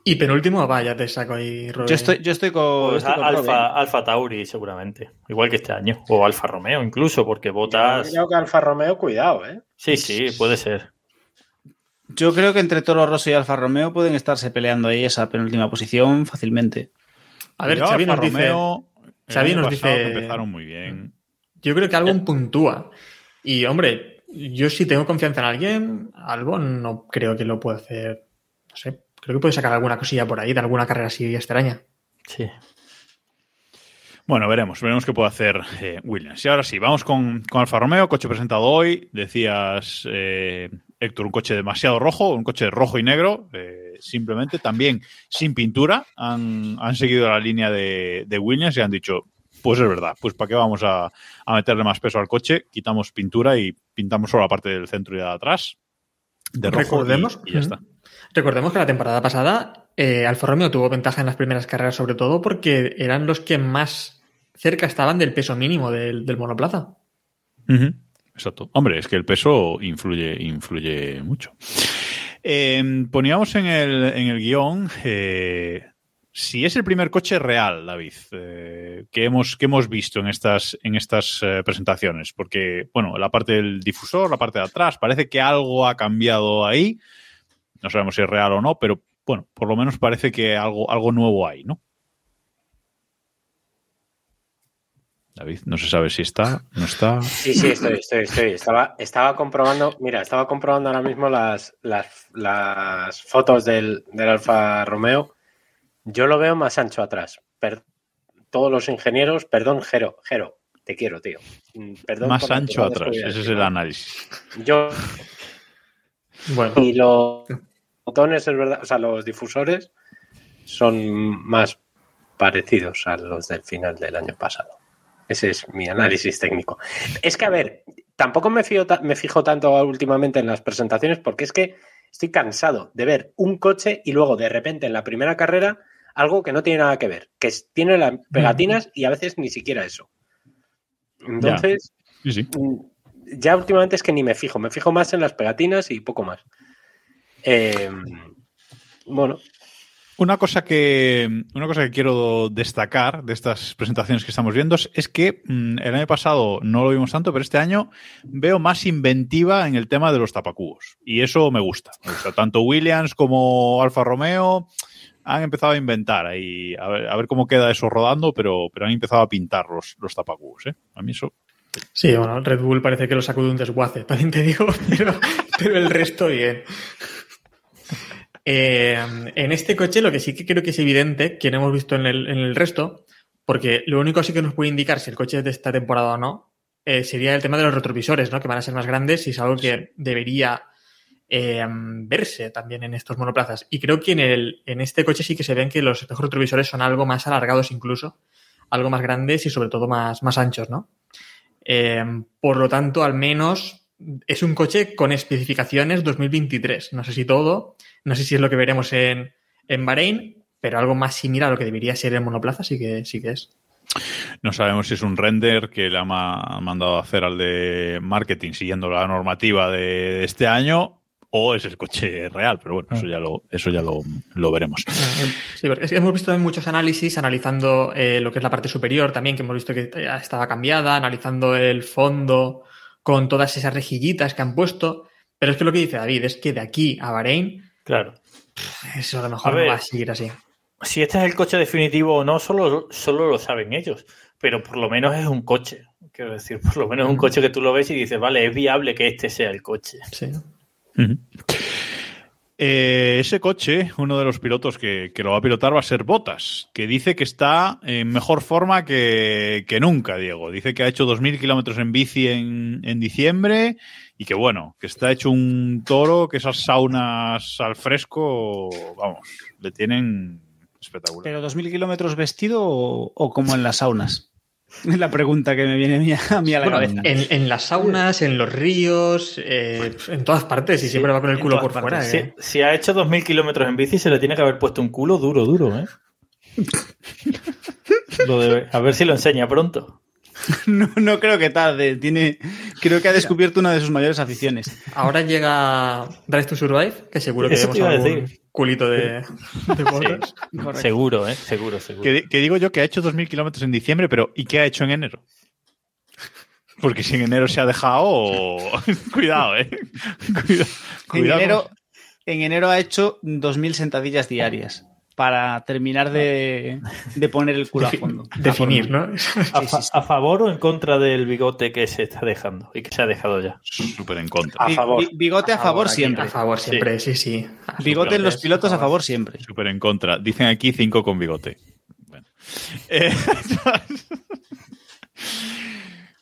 Y penúltimo, vaya, te saco ahí, Robert. Yo estoy, yo estoy con. Pues estoy con Alfa, ¿eh? Alfa Tauri, seguramente. Igual que este año. O Alfa Romeo, incluso, porque Yo botas. creo que Alfa Romeo, cuidado, ¿eh? Sí, sí, puede ser. Yo creo que entre Toro Rosso y Alfa Romeo pueden estarse peleando ahí esa penúltima posición fácilmente. A ver, Yo, Xavi Alfa nos dice... Romeo, el Xavi nos dice- Empezaron muy bien. Yo creo que Albon puntúa. Y, hombre, yo si tengo confianza en alguien, Albon no creo que lo pueda hacer. No sé, creo que puede sacar alguna cosilla por ahí de alguna carrera así extraña. Sí. Bueno, veremos, veremos qué puede hacer eh, Williams. Y ahora sí, vamos con, con Alfa Romeo, coche presentado hoy. Decías, eh, Héctor, un coche demasiado rojo, un coche rojo y negro, eh, simplemente también sin pintura. Han, han seguido la línea de, de, Williams y han dicho, pues es verdad, pues para qué vamos a, a, meterle más peso al coche, quitamos pintura y pintamos solo la parte del centro y de atrás. De rojo Recordemos, y, y ya está. Recordemos que la temporada pasada eh, Alfa Romeo tuvo ventaja en las primeras carreras, sobre todo porque eran los que más cerca estaban del peso mínimo del, del monoplaza. Uh -huh. Exacto. Hombre, es que el peso influye, influye mucho. Eh, poníamos en el, en el guion eh, si es el primer coche real, David, eh, que, hemos, que hemos visto en estas, en estas eh, presentaciones. Porque, bueno, la parte del difusor, la parte de atrás, parece que algo ha cambiado ahí. No sabemos si es real o no, pero bueno, por lo menos parece que algo, algo nuevo hay, ¿no? David, no se sabe si está, no está. Sí, sí, estoy, estoy, estoy. Estaba, estaba comprobando, mira, estaba comprobando ahora mismo las, las, las fotos del, del Alfa Romeo. Yo lo veo más ancho atrás. Per, todos los ingenieros, perdón, Jero, Jero, te quiero, tío. Perdón más ancho atrás, ese es el análisis. Yo. Bueno. Y los botones, es verdad, o sea, los difusores son más parecidos a los del final del año pasado. Ese es mi análisis técnico. Es que, a ver, tampoco me, fío, me fijo tanto últimamente en las presentaciones porque es que estoy cansado de ver un coche y luego de repente en la primera carrera algo que no tiene nada que ver, que tiene las pegatinas y a veces ni siquiera eso. Entonces, ya. Sí, sí. ya últimamente es que ni me fijo, me fijo más en las pegatinas y poco más. Eh, bueno, una cosa que una cosa que quiero destacar de estas presentaciones que estamos viendo es que mmm, el año pasado no lo vimos tanto, pero este año veo más inventiva en el tema de los tapacubos. Y eso me gusta. O sea, tanto Williams como Alfa Romeo han empezado a inventar ahí, a ver, a ver cómo queda eso rodando, pero, pero han empezado a pintar los, los tapacubos. ¿eh? A mí eso Sí, bueno, Red Bull parece que lo sacó de un desguace, también te digo, pero, pero el resto bien. Eh, en este coche lo que sí que creo que es evidente, que hemos visto en el, en el, resto, porque lo único sí que nos puede indicar si el coche es de esta temporada o no, eh, sería el tema de los retrovisores, ¿no? que van a ser más grandes y es algo que debería eh, verse también en estos monoplazas. Y creo que en, el, en este coche sí que se ven que los espejos retrovisores son algo más alargados incluso, algo más grandes y sobre todo más, más anchos, ¿no? Eh, por lo tanto, al menos es un coche con especificaciones 2023. No sé si todo, no sé si es lo que veremos en, en Bahrein, pero algo más similar a lo que debería ser en monoplaza sí que, sí que es. No sabemos si es un render que le ha mandado a hacer al de marketing siguiendo la normativa de este año o es el coche real, pero bueno, eso ya lo, eso ya lo, lo veremos. Sí, porque es que hemos visto muchos análisis analizando eh, lo que es la parte superior también, que hemos visto que estaba cambiada, analizando el fondo con todas esas rejillitas que han puesto. Pero es que lo que dice David es que de aquí a Bahrein, claro, eso a lo mejor a ver, no va a seguir así. Si este es el coche definitivo o no, solo, solo lo saben ellos. Pero por lo menos es un coche. Quiero decir, por lo menos es un coche que tú lo ves y dices, vale, es viable que este sea el coche. Sí. Eh, ese coche, uno de los pilotos que, que, lo va a pilotar va a ser Botas, que dice que está en mejor forma que, que nunca, Diego. Dice que ha hecho 2.000 kilómetros en bici en, en, diciembre y que bueno, que está hecho un toro, que esas saunas al fresco, vamos, le tienen espectacular. ¿Pero 2.000 kilómetros vestido o, o como en las saunas? Es la pregunta que me viene a mí a la bueno, cabeza. En, en, las saunas, en los ríos, eh, en todas partes, y sí, siempre va con el culo por partes. fuera. ¿eh? Si, si, ha hecho 2.000 kilómetros en bici, se le tiene que haber puesto un culo duro, duro, ¿eh? lo debe, a ver si lo enseña pronto. No, no creo que tarde. Tiene, creo que ha descubierto una de sus mayores aficiones. Ahora llega Drive to Survive, que seguro que vemos algún culito de, de botas. Sí, seguro, ¿eh? Seguro, seguro. Que, que, digo yo que ha hecho 2.000 kilómetros en diciembre, pero ¿y qué ha hecho en enero? Porque si en enero se ha dejado... cuidado, ¿eh? Cuidado, cuidado en, enero, en enero ha hecho 2.000 sentadillas diarias para terminar de, de, poner el culo a fondo. Definir, ¿no? A, fa a, favor o en contra del bigote que se está dejando y que se ha dejado ya? Súper en contra. A favor. Bigote a, favor, favor siempre. A favor siempre, sí, sí. sí. Bigote en los pilotos a favor siempre. Súper en contra. Dicen aquí cinco con bigote. Bueno. Eh,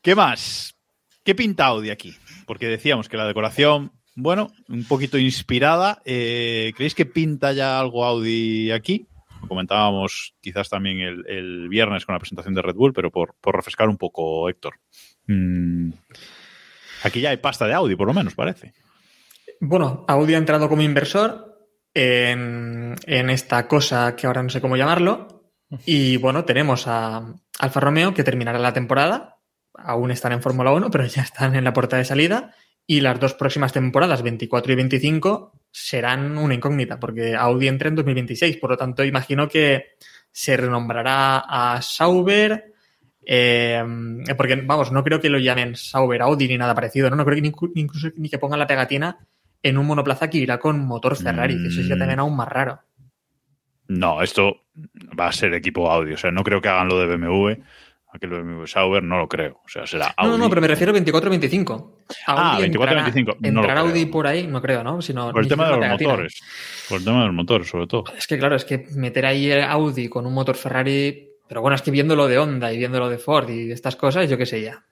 ¿Qué más? ¿Qué pinta Audi aquí? Porque decíamos que la decoración bueno, un poquito inspirada. Eh, ¿Creéis que pinta ya algo Audi aquí? Lo comentábamos quizás también el, viernes con la presentación de Red Bull, pero por, por refrescar un poco, Héctor. Mm, aquí ya hay pasta de Audi, por lo menos, parece. Bueno, Audi ha entrado como inversor en, en esta cosa que ahora no sé cómo llamarlo. Y bueno, tenemos a Alfa Romeo que terminará la temporada. Aún están en Fórmula 1, pero ya están en la puerta de salida. Y las dos próximas temporadas, 24 y 25, serán una incógnita, porque Audi entra en 2026. Por lo tanto, imagino que se renombrará a Sauber. eh, porque, vamos, no creo que lo llamen Sauber Audi ni nada parecido, ¿no? No creo que ni- incluso ni que pongan la pegatina en un monoplaza que irá con motor Ferrari, que eso sería Mm. también aún más raro. No, esto va a ser equipo Audi. O sea, no creo que hagan lo de BMW. Aquel BMW Sauber no lo creo. O sea, será Audi. No, no, pero me refiero a 24-25. Ah, Audi 24-25, no lo Entrar creo. Audi por ahí, no creo, ¿no? Sino, Por el tema de los pegatina. motores. Por el tema de los motores, sobre todo. Es que claro, es que meter ahí el Audi con un motor Ferrari. Pero bueno, es que viéndolo de Honda y viéndolo de Ford y de estas cosas, yo qué sé ya.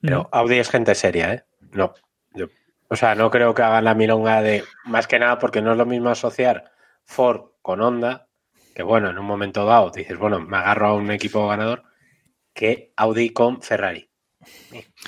Pero Audi es gente seria, ¿eh? No. Yo- o sea, no creo que hagan la milonga de. Más que nada porque no es lo mismo asociar Ford con Honda, que bueno, en un momento dado dices, bueno, me agarro a un equipo ganador, que Audi con Ferrari.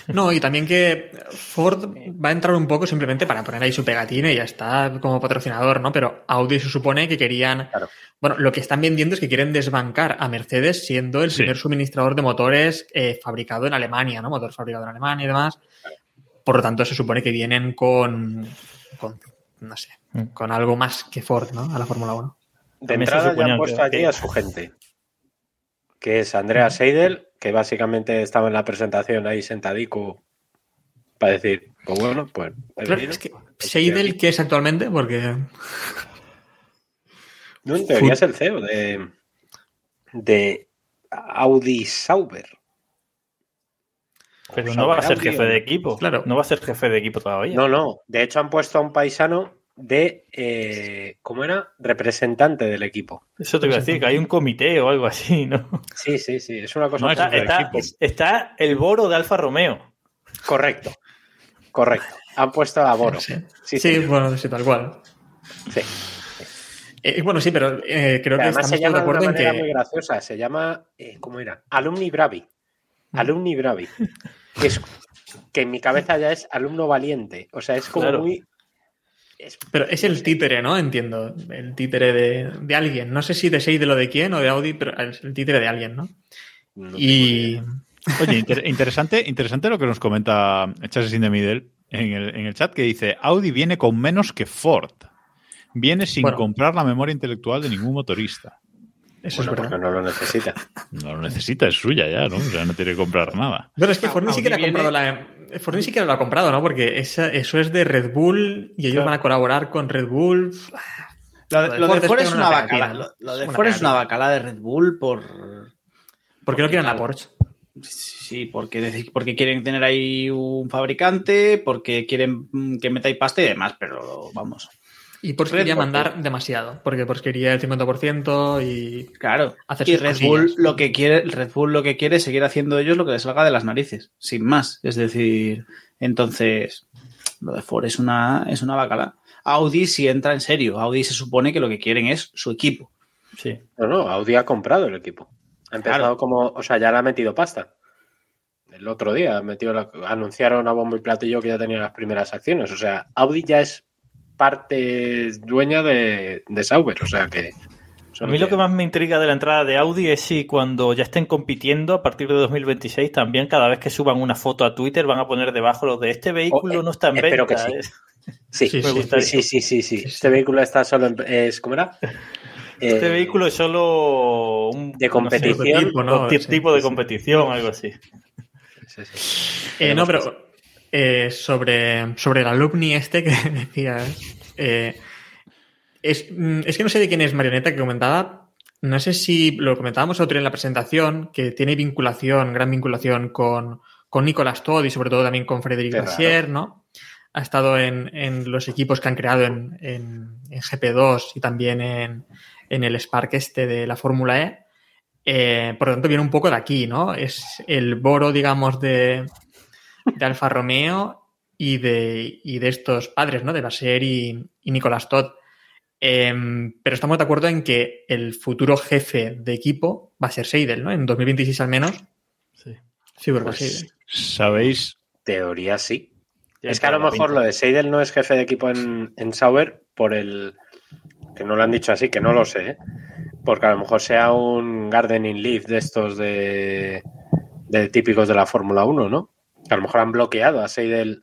No, y también que Ford va a entrar un poco simplemente para poner ahí su pegatina y ya está como patrocinador, ¿no? Pero Audi se supone que querían. Claro. Bueno, lo que están vendiendo es que quieren desbancar a Mercedes siendo el Sí. primer suministrador de motores eh, fabricado en Alemania, ¿no? Motor fabricado en Alemania y demás. Por lo tanto, se supone que vienen con. con no sé, Mm. con algo más que Ford, ¿no? A la Fórmula 1. De entrada ya han puesto que- allí a su gente, que es Andrea Seidel, que básicamente estaba en la presentación ahí sentadico para decir, pues bueno, pues... Claro, es que Seidel. ¿qué es actualmente? Porque. No, en teoría es el CEO de, de Audi Sauber. Pero no va a ser jefe de equipo. Claro. No va a ser jefe de equipo todavía. No, no. De hecho, han puesto a un paisano de, eh, ¿cómo era? Representante del equipo. Eso te iba a decir, que hay un comité o algo así, ¿no? Sí, sí, sí. Es una cosa No, es Está, está- el Boro de Alfa Romeo. correcto. Correcto. Han puesto a Boro. Sí, Sí, sí, sí. bueno, sí, tal cual. sí. Eh, bueno, sí, pero eh, creo que Además se de llama de una manera que. muy graciosa. Se llama, eh, ¿cómo era? Alumni Bravi. Mm. Alumni Bravi. Que, es, que en mi cabeza ya es alumno valiente. O sea, es como Claro. muy... es- Pero es el títere, ¿no? Entiendo. El títere de, de alguien. No sé si de Seidel o de quién o de Audi, pero es el títere de alguien, ¿no? no Y. Oye, inter- interesante, interesante lo que nos comenta Chases in the Middle en el, en el chat que dice Audi viene con menos que Ford. Viene sin Bueno. comprar la memoria intelectual de ningún motorista. Eso Bueno, es verdad. porque no lo necesita. No lo necesita, es suya ya, ¿no? O sea, no tiene que comprar nada. Bueno, es que Ford ni siquiera ha viene- comprado la. Ford ni siquiera lo ha comprado, ¿no? Porque esa- eso es de Red Bull y ellos Claro. van a colaborar con Red Bull. Lo, de lo Ford de es Ford es pegar una una bacala. Lo, lo de Es una Ford es una pegatina. bacala de Red Bull por. ¿Por qué no quieren la Porsche? Sí, porque, porque quieren tener ahí un fabricante, porque quieren que metáis pasta y demás, pero vamos. Y Porsche Red quería Bull. mandar demasiado. Porque Porsche quería el 50% y. Claro. Hacer y Red. Bull lo que quiere, Red Bull lo que quiere es seguir haciendo ellos lo que les salga de las narices, sin más. Es decir, entonces, lo de Ford es una, es una bacala. Audi si entra en serio. Audi se supone que lo que quieren es su equipo. Sí. No, no, Audi ha comprado el equipo. Ha empezado Claro. como, o sea, ya le ha metido pasta. El otro día ha metido la- anunciaron a bombo y platillo que ya tenía las primeras acciones. O sea, Audi ya es parte dueña de, de Sauber. O sea que. A mí lo que más me intriga de la entrada de Audi es si cuando ya estén compitiendo a partir de 2026 también cada vez que suban una foto a Twitter van a poner debajo lo de este vehículo Oh, eh, no está en espero venta. que sí. Es- Sí, Sí, sí, sí, sí. Este vehículo está solo en. Es, ¿Cómo era? Este Eh, vehículo es solo un de no sé, competición, ¿no? tipo, Sí, tipo de sí. competición, algo así. sí, sí. Eh, no, pero eh, sobre, sobre el alumni este que decías, eh, es, mm, es que no sé de quién es Marioneta que comentaba, no sé si lo comentábamos otro día en la presentación, que tiene vinculación, gran vinculación con, con Nicolas Todd y sobre todo también con raro. Vassier, ¿no? Ha estado en, en los equipos que han creado en, en- en GP2 y también en, en el Spark este de la Fórmula E. Eh, por lo tanto, viene un poco de aquí, ¿no? Es el boro, digamos, de, de Alfa Romeo y de, y de estos padres, ¿no? De Baser y, y Nicolás Todd. Em, pero estamos de acuerdo en que el futuro jefe de equipo va a ser Seidel, ¿no? En 2026 al menos. Sí. Seguro que Pues, Seidel. ¿Sabéis? Teoría sí. Es que a lo mejor pinta. lo de Seidel no es jefe de equipo en, en Sauber por el. que no lo han dicho así, que no lo sé. ¿eh? Porque a lo mejor sea un Gardening Leaf de estos de, de típicos de la Fórmula 1, ¿no? Que a lo mejor han bloqueado a Seidel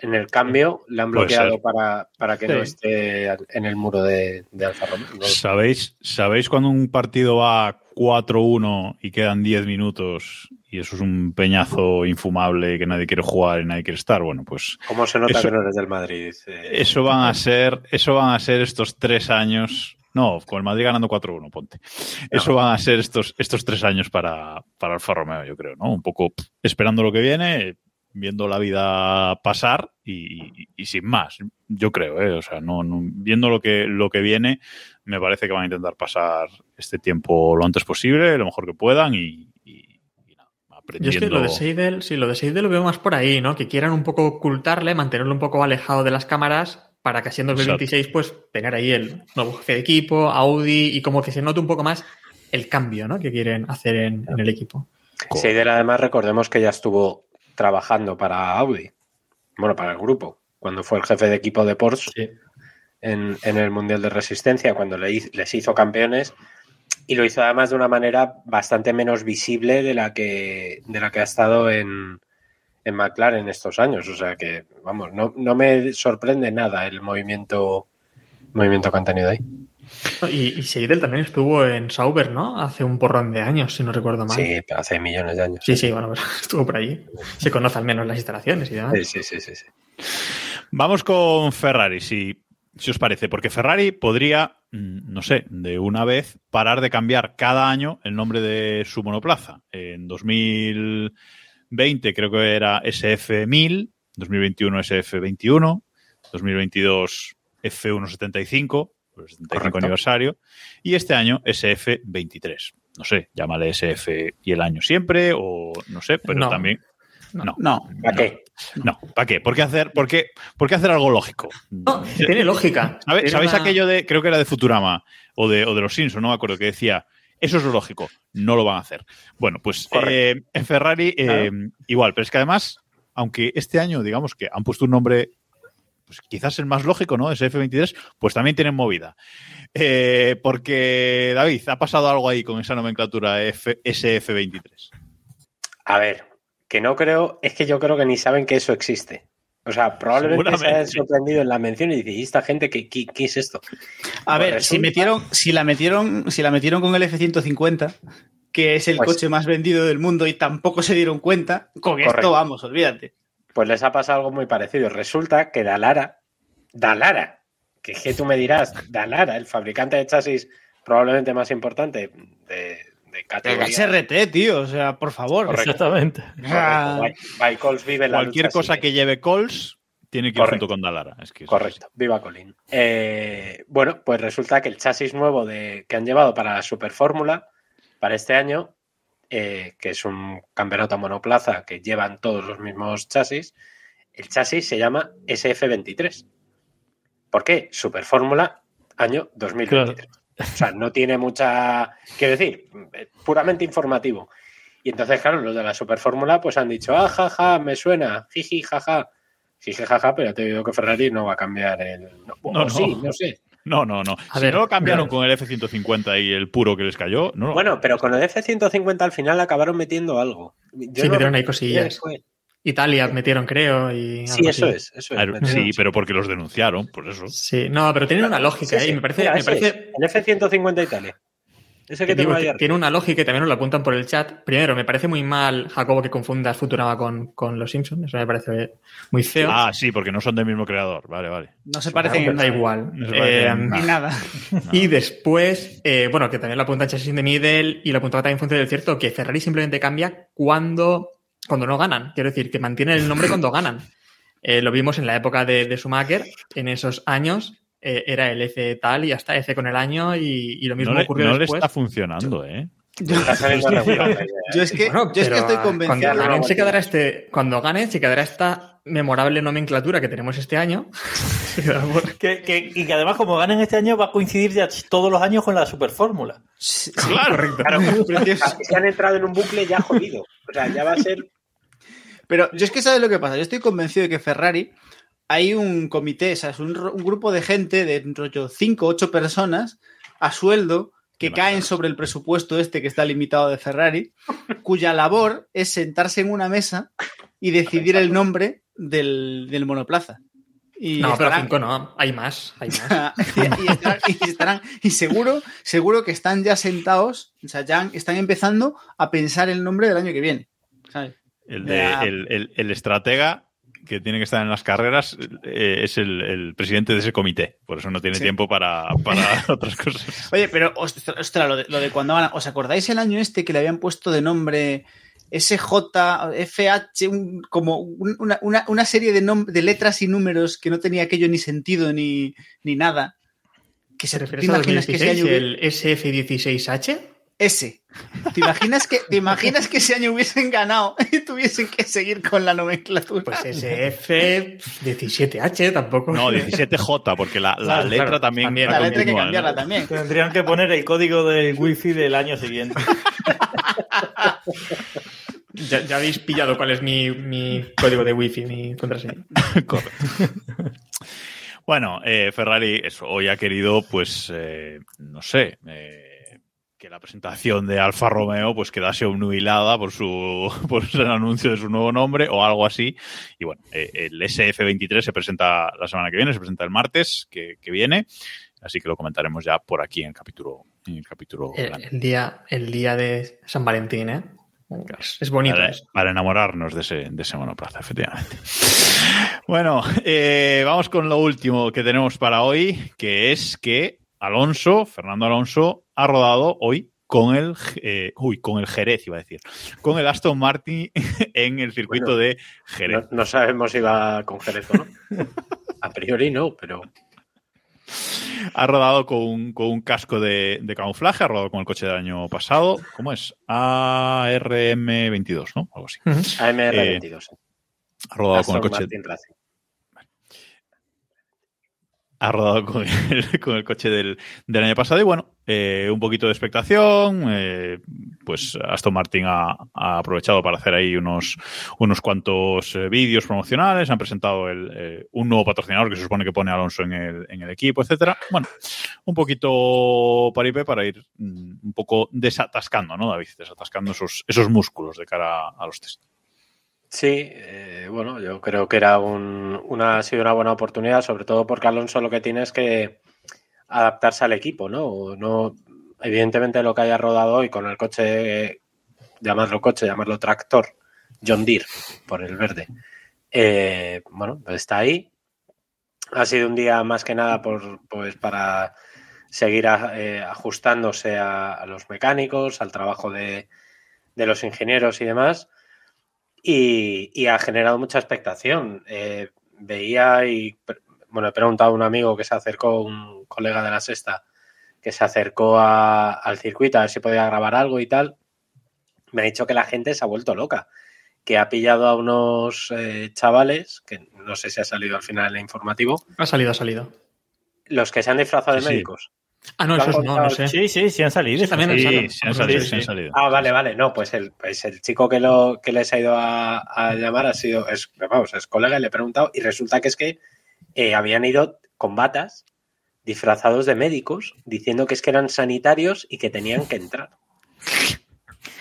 en el cambio, le han bloqueado para, para que no esté en el muro de, de Alfa Romeo. No. ¿Sabéis, ¿Sabéis cuando un partido va 4-1 y quedan 10 minutos y eso es un peñazo infumable que nadie quiere jugar y nadie quiere estar? Bueno, pues ¿Cómo se nota Eso- que no eres del Madrid? Eh, eso van a ser, eso van a ser estos tres años. No, con el Madrid ganando 4-1, ponte. Eso van a ser estos, estos tres años para, para Alfa Romeo, yo creo, ¿no? Un poco esperando lo que viene, viendo la vida pasar y, y- y sin más, yo creo, ¿eh? O sea, no, no- viendo lo que, lo que viene, me parece que van a intentar pasar este tiempo lo antes posible, lo mejor que puedan y, y- y nada, Yo aprendiendo. es que lo de Seidel, sí, lo de Seidel lo veo más por ahí, ¿no? Que quieran un poco ocultarle, mantenerlo un poco alejado de las cámaras para que así en 2026 pues tener ahí el nuevo jefe de equipo, Audi y como que se note un poco más el cambio, ¿no? Que quieren hacer en, en el equipo. Seidel, además, recordemos que ya estuvo trabajando para Audi, bueno, para el grupo, cuando fue el jefe de equipo de Porsche Sí. en, en el Mundial de Resistencia, cuando le les hizo campeones, y lo hizo además de una manera bastante menos visible de la que, de la que ha estado en, en McLaren estos años. O sea que, vamos, no, no me sorprende nada el movimiento, movimiento que han tenido ahí. Y, y Seidel también estuvo en Sauber, ¿no? Hace un porrón de años, si no recuerdo mal. Sí, pero hace millones de años. Sí, sí, bueno, pues estuvo por allí. Se conoce al menos las instalaciones y demás. Sí, sí, sí, sí, sí. Vamos con Ferrari, si, si os parece, porque Ferrari podría, mm, no sé, de una vez parar de cambiar cada año el nombre de su monoplaza. En 2020 creo que era SF1000, 2021 SF21, 2022 F175, por el 75 Correcto. aniversario, y este año SF23. No sé, llámale SF y el año siempre, o no sé, pero No. también. No, No, ¿Para qué? no, ¿para qué? ¿Por qué hacer, por qué, por qué hacer algo lógico? No, tiene lógica. ¿Sabe- Tiene ¿Sabéis una- aquello de, creo que era de Futurama o de, o de los Simpsons, no me acuerdo, que decía, eso es lo lógico, no lo van a hacer? Bueno, pues eh, en Ferrari eh, igual, pero es que además, aunque este año, digamos que han puesto un nombre, pues quizás el más lógico, ¿no? Ese F23, pues también tienen movida. Eh, porque, David, ha pasado algo ahí con esa nomenclatura F, SF23. A ver, que no creo, es que yo creo que ni saben que eso existe. O sea, probablemente se hayan sorprendido en la mención y dicen, ¿y esta gente qué, qué- qué es esto? A ver, Pues si resulta- metieron, si la metieron, si la metieron con el F-150, que es el Pues- coche más vendido del mundo y tampoco se dieron cuenta, con esto vamos, olvídate. Pues les ha pasado algo muy parecido. Resulta que Dalara, Dalara, que es que tú me dirás, Dalara, el fabricante de chasis probablemente más importante de, de categoría. Es RT, tío, o sea, por favor. Correcto. Exactamente. Correcto. By- by Coles vive la Cualquier lucha cosa que lleve Coles tiene que ir Correcto. junto con Dalara. Es que eso Correcto, viva Colin. Eh, bueno, pues resulta que el chasis nuevo de, que han llevado para la Super Fórmula para este año, eh, que es un campeonato monoplaza que llevan todos los mismos chasis, el chasis se llama SF23. ¿Por qué? Super Fórmula año 2023. O sea, no tiene mucha. Quiero decir, puramente informativo. Y entonces, claro, los de la Super Fórmula pues han dicho, ah, jaja, me suena, jiji, jaja. Jiji, jaja, pero te digo que Ferrari no va a cambiar el. No, no sé. No, no, no. A si ver, no lo cambiaron con el F-150 y el puro que les cayó, no. Bueno, pero con el F-150 al final acabaron metiendo algo. Yo Sí, no metieron ahí cosillas. Italia metieron, creo. Y Sí, eso así. es, eso es. Sí, pero porque los denunciaron, por eso. Sí, no, pero tiene una lógica, Sí, ¿eh? Y me parece, mira, me ese parece es, el F-150 Italia. Ese que tengo ayer. tiene una lógica y también nos lo apuntan por el chat. Primero, me parece muy mal, Jacobo, que confundas Futurama con, con los Simpsons. Eso me parece muy feo. Ah, sí, porque no son del mismo creador. Vale, vale. no se parecen en da igual. No se parecen Eh, Ni nada. Y después, eh, bueno, que también lo apunta Chassis de Middle y lo apuntaba también Fuente del Cierto, que Ferrari simplemente cambia cuando, cuando no ganan. Quiero decir, que mantienen el nombre cuando ganan. Eh, lo vimos en la época de, de Schumacher, en esos años. Eh, era el F tal y hasta F con el año y, y lo mismo No, le, ocurrió no le después. está funcionando, ¿eh? Idea, ¿eh? Yo es que, Bueno, yo es que pero, estoy convencido. Cuando no, ganen se quedará este, cuando ganen se quedará esta memorable nomenclatura que tenemos este año. que, que, y que además, como ganan este año, va a coincidir ya todos los años con la Superfórmula. Sí, claro, correcto. Claro, se han entrado en un bucle ya jodido. O sea, ya va a ser. Pero yo es que sabes lo que pasa. Yo estoy convencido de que Ferrari hay un comité, o sea, es un, un grupo de gente de rollo 5 8 personas a sueldo que caen sobre el presupuesto este que está limitado de Ferrari, cuya labor es sentarse en una mesa y decidir el nombre del, del monoplaza. Y no, estarán, pero cinco no, hay más, hay más. y, y estarán, y, estarán, y, seguro, seguro que están ya sentados, o sea, ya están empezando a pensar el nombre del año que viene. ¿sabes? El, de, el, el, el, estratega que tiene que estar en las carreras eh, es el, el, presidente de ese comité. Por eso no tiene sí. tiempo para, para otras cosas. Oye, pero, ostras, ostras lo, de, lo de cuando van. ¿Os acordáis el año este que le habían puesto de nombre SJ, un, como una, una, una serie de, de, letras y números que no tenía aquello ni sentido ni, ni nada? Que se ¿Te imaginas que ese año el SF16H? Ese. ¿Te imaginas que, te imaginas que ese año hubiesen ganado y tuviesen que seguir con la nomenclatura? Pues SF17H tampoco. No, 17J, porque la, la claro, letra claro, también. también la letra hay que cambiarla ¿no? también. Tendrían que poner el código del wifi del año siguiente. ya, ya, habéis pillado cuál es mi, mi código de wifi, mi contraseña. Correcto. Bueno, eh, Ferrari eso, hoy ha querido, pues, eh, no sé, eh, que la presentación de Alfa Romeo pues quedase obnubilada por su por el anuncio de su nuevo nombre o algo así. Y bueno, eh, el SF23 se presenta la semana que viene, se presenta el martes que, que viene. Así que lo comentaremos ya por aquí en el capítulo. En el, capítulo el, el día, el día de San Valentín, ¿eh? Es, bonito. Para, eso. para, enamorarnos de ese, de ese monoplaza, efectivamente. Bueno, eh, vamos con lo último que tenemos para hoy, que es que Alonso, Fernando Alonso, ha rodado hoy con el, eh, uy, con el Jerez, iba a decir, con el Aston Martin en el circuito bueno, de Jerez. No, no, sabemos si va con Jerez o no. a priori no, pero. Ha rodado con un, con un casco de, de, camuflaje, ha rodado con el coche del año pasado. ¿Cómo es? ARM22, ¿no? Algo así. Uh -huh. AMR22. Eh, ha rodado Aston con el coche. Martin Racing ha rodado con el, con el coche del, año pasado y bueno, eh, un poquito de expectación, eh, pues Aston Martin ha, ha, aprovechado para hacer ahí unos, unos cuantos eh, vídeos promocionales, han presentado el, eh, un nuevo patrocinador que se supone que pone a Alonso en el, en el equipo, etcétera. Bueno, un poquito paripé para ir mm, un poco desatascando, ¿no, David? Desatascando esos, esos músculos de cara a los test. Sí, eh, bueno, yo creo que era un, una, ha sido una buena oportunidad, sobre todo porque Alonso lo que tiene es que adaptarse al equipo, ¿no? no evidentemente lo que haya rodado hoy con el coche, llamarlo coche, llamarlo tractor, John Deere, por el verde, eh, bueno, pues está ahí. Ha sido un día más que nada por, pues para seguir eh, ajustándose a, a, los mecánicos, al trabajo de, de los ingenieros y demás y, y, ha generado mucha expectación. Eh, veía y, bueno, he preguntado a un amigo que se acercó, un colega de la sexta, que se acercó a, al circuito a ver si podía grabar algo y tal. Me ha dicho que la gente se ha vuelto loca, que ha pillado a unos eh, chavales, que no sé si ha salido al final el informativo. Ha salido, ha salido. Los que se han disfrazado de médicos. Sí. Ah, no, eso no, no sé. Sí, sí, sí han salido. Sí, también sí, sí, han salido, sí, han salido. Ah, vale, vale. No, pues el, pues el chico que, lo, que les ha ido a, a llamar ha sido, es, vamos, es colega y le he preguntado y resulta que es que eh, habían ido con batas disfrazados de médicos diciendo que es que eran sanitarios y que tenían que entrar.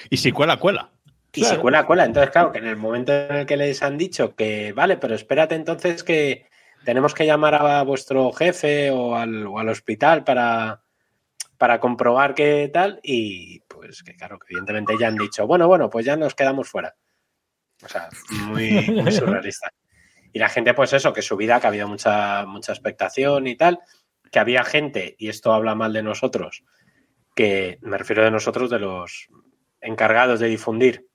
y si cuela, cuela. Y claro. si cuela, cuela. Entonces, claro, que en el momento en el que les han dicho que, vale, pero espérate entonces que tenemos que llamar a vuestro jefe o al, o al hospital para, para comprobar qué tal y pues que claro, que evidentemente ya han dicho, bueno, bueno, pues ya nos quedamos fuera. O sea, muy, muy surrealista. Y la gente, pues eso, que su vida, que ha habido mucha, mucha expectación y tal, que había gente, y esto habla mal de nosotros, que me refiero de nosotros, de los encargados de difundir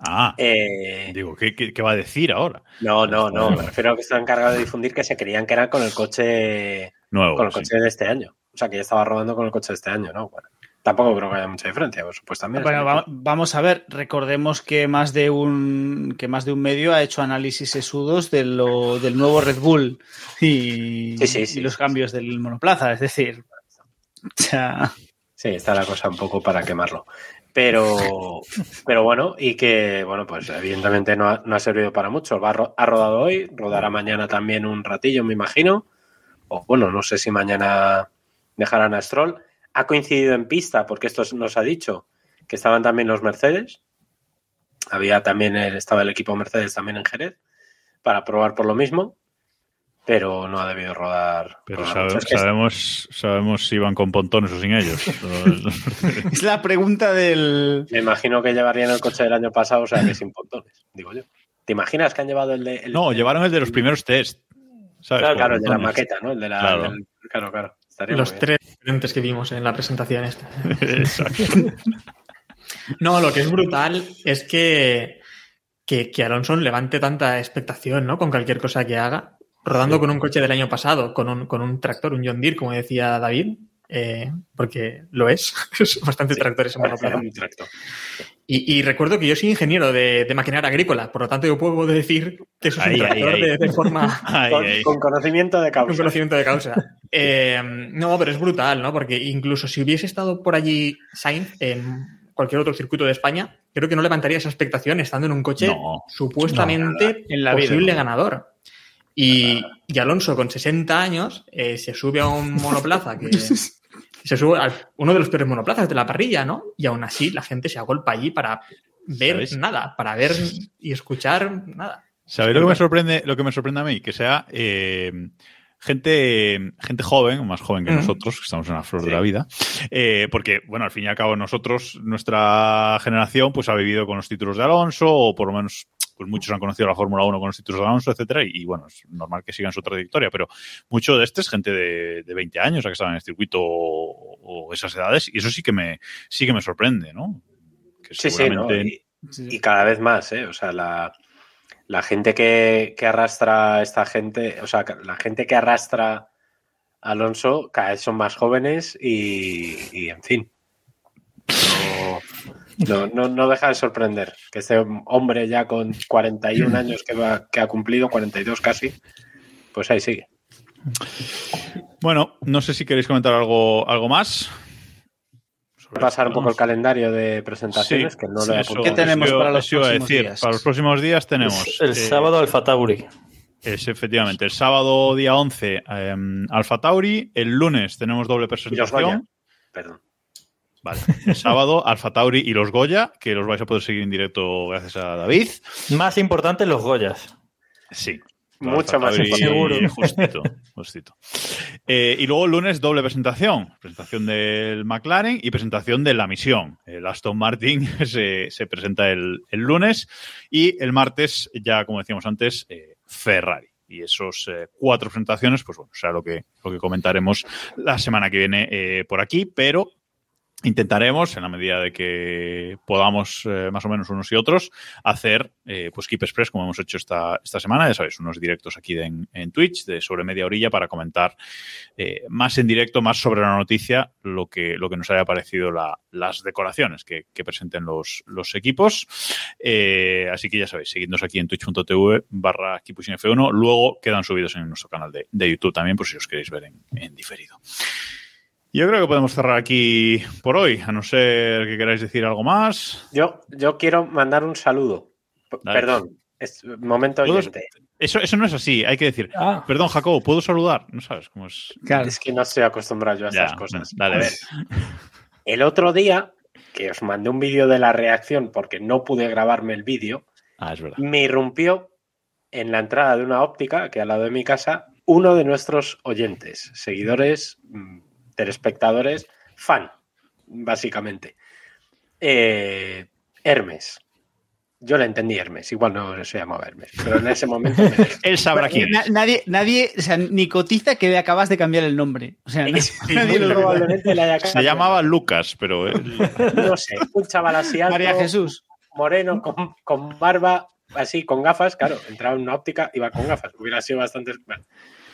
Ah, eh, digo, ¿qué, ¿qué, qué, va a decir ahora? No, no, no, me refiero a que están encargados de difundir que se creían que era con el coche nuevo, con el coche sí. de este año. O sea, que ya estaba rodando con el coche de este año, ¿no? Bueno. Tampoco creo que haya mucha diferencia, por supuesto. También Bueno, va- vamos a ver, recordemos que más de un que más de un medio ha hecho análisis sesudos de lo, del nuevo Red Bull y, Sí, sí, sí, y los sí, cambios del monoplaza, es decir, o sea, Sí, está la cosa un poco para quemarlo. Pero, pero bueno, y que, bueno, pues evidentemente no ha, servido para mucho. Va, ha rodado hoy, rodará mañana también un ratillo, me imagino. O bueno, no sé si mañana dejarán a Stroll. Ha coincidido en pista, porque esto nos ha dicho que estaban también los Mercedes. Había también, estaba el equipo Mercedes también en Jerez para probar por lo mismo, pero no ha debido rodar. Pero rodar sabe- sabemos, sabemos si van con pontones o sin ellos. es la pregunta del Me imagino que llevarían el coche del año pasado, o sea que sin pontones, digo yo. ¿Te imaginas que han llevado el de. el- no, llevaron el de los primeros test. ¿sabes? Claro, claro, el de la maqueta, ¿no? El de la. Claro. del- claro, Los tres diferentes que vimos en la presentación esta. Exacto. No, lo que es brutal es que, que, que Alonso levante tanta expectación, ¿no? Con cualquier cosa que haga. Rodando con un coche del año pasado, con un, con un tractor, un John Deere, como decía David, eh, porque lo es. Es bastante tractor ese monoplaza. Y, y recuerdo que yo soy ingeniero de, de maquinaria agrícola, por lo tanto yo puedo decir que eso es Ahí, un ahí, tractor ahí. De, de forma Con, con conocimiento de con causa. conocimiento de causa. Eh, no, pero es brutal, ¿no? Porque incluso si hubiese estado por allí Sainz en cualquier otro circuito de España, creo que no levantaría esa expectación estando en un coche No. supuestamente en la vida, posible no. ganador. Y, y Alonso, con 60 años, eh, se sube a un monoplaza que se sube a uno de los peores monoplazas de la parrilla, ¿no? Y aún así la gente se agolpa allí para ver ¿Sabéis? nada, para ver y escuchar nada. ¿Sabéis lo que me sorprende, lo que me sorprende a mí? Que sea eh, gente, gente joven, o más joven que Mm. nosotros, que estamos en la flor de la vida. eh, porque, bueno, al fin y al cabo, nosotros, nuestra generación, pues ha vivido con los títulos de Alonso, o por lo menos, pues muchos han conocido la Fórmula 1 con los títulos de Alonso, etcétera, y, y, bueno, es normal que sigan su trayectoria, pero mucho de este es gente de, de 20 años, a que están en el circuito o, o esas edades, y eso sí que me, sí que me sorprende, ¿no? Que Sí, sí, ¿no? y cada vez más, ¿eh? O sea, la, la gente que, que arrastra esta gente, o sea, la gente que arrastra a Alonso cada vez son más jóvenes y, y, en fin. No, no, no, no deja de sorprender que este hombre ya con 41 años que, va, que ha cumplido, 42 casi, pues ahí sigue. Bueno, no sé si queréis comentar algo, algo más. Sobre pasar un poco el calendario de presentaciones, Sí, que no sí, lo he eso-. ¿Qué tenemos para los próximos decir. días? Para los próximos días tenemos. El eh, sábado Alfa Tauri. Es efectivamente. El sábado, día 11, eh, Alfa Tauri. El lunes tenemos doble presentación. Perdón. Vale. El sábado, Alfa Tauri y los Goya, que los vais a poder seguir en directo gracias a David. Más importante los Goyas. Sí. Mucho Alfa más Tauri, importante. Justito, justito. Eh, y luego el lunes doble presentación. Presentación del McLaren y presentación de la misión. El Aston Martin se, se presenta el, el lunes y el martes, ya como decíamos antes, eh, Ferrari. Y esos eh, cuatro presentaciones, pues bueno, será lo que, lo que comentaremos la semana que viene eh, por aquí, pero intentaremos, en la medida de que podamos, eh, más o menos unos y otros, hacer eh, pues Keep Express como hemos hecho esta, esta semana, ya sabéis, unos directos aquí en, Twitch de sobre media orilla para comentar eh, más en directo, más sobre la noticia, lo que, lo que nos haya parecido la- las decoraciones que, presenten los, equipos. Así que ya sabéis, seguidnos aquí en twitch.tv barra F1. Luego quedan subidos en nuestro canal de, de YouTube también, por si os queréis ver en, en diferido. Yo creo que podemos cerrar aquí por hoy, a no ser que queráis decir algo más. Yo, yo quiero mandar un saludo. P- Dale. Perdón, es momento oyente. Eso, eso no es así, hay que decir. Ah. Perdón, Jacobo, ¿puedo saludar? No sabes cómo es. Es que no estoy acostumbrado yo a Ya, estas cosas. dale, A ver, el otro día, que os mandé un vídeo de la reacción porque no pude grabarme el vídeo, Ah, es verdad. me irrumpió en la entrada de una óptica que al lado de mi casa uno de nuestros oyentes, seguidores, mm, telespectadores, fan, básicamente. Eh, Hermes. Yo le entendí Hermes, igual no se llamaba Hermes, pero en ese momento me. Él sabrá quién Na- es. nadie, nadie, o sea, ni cotiza que le acabas de cambiar el nombre. O sea, nadie muy lo probablemente le haya Se llamaba Lucas, pero él- no sé, un chaval así alto, María Jesús. moreno, con, con barba, así, con gafas, claro, entraba en una óptica, iba con gafas, hubiera sido bastante...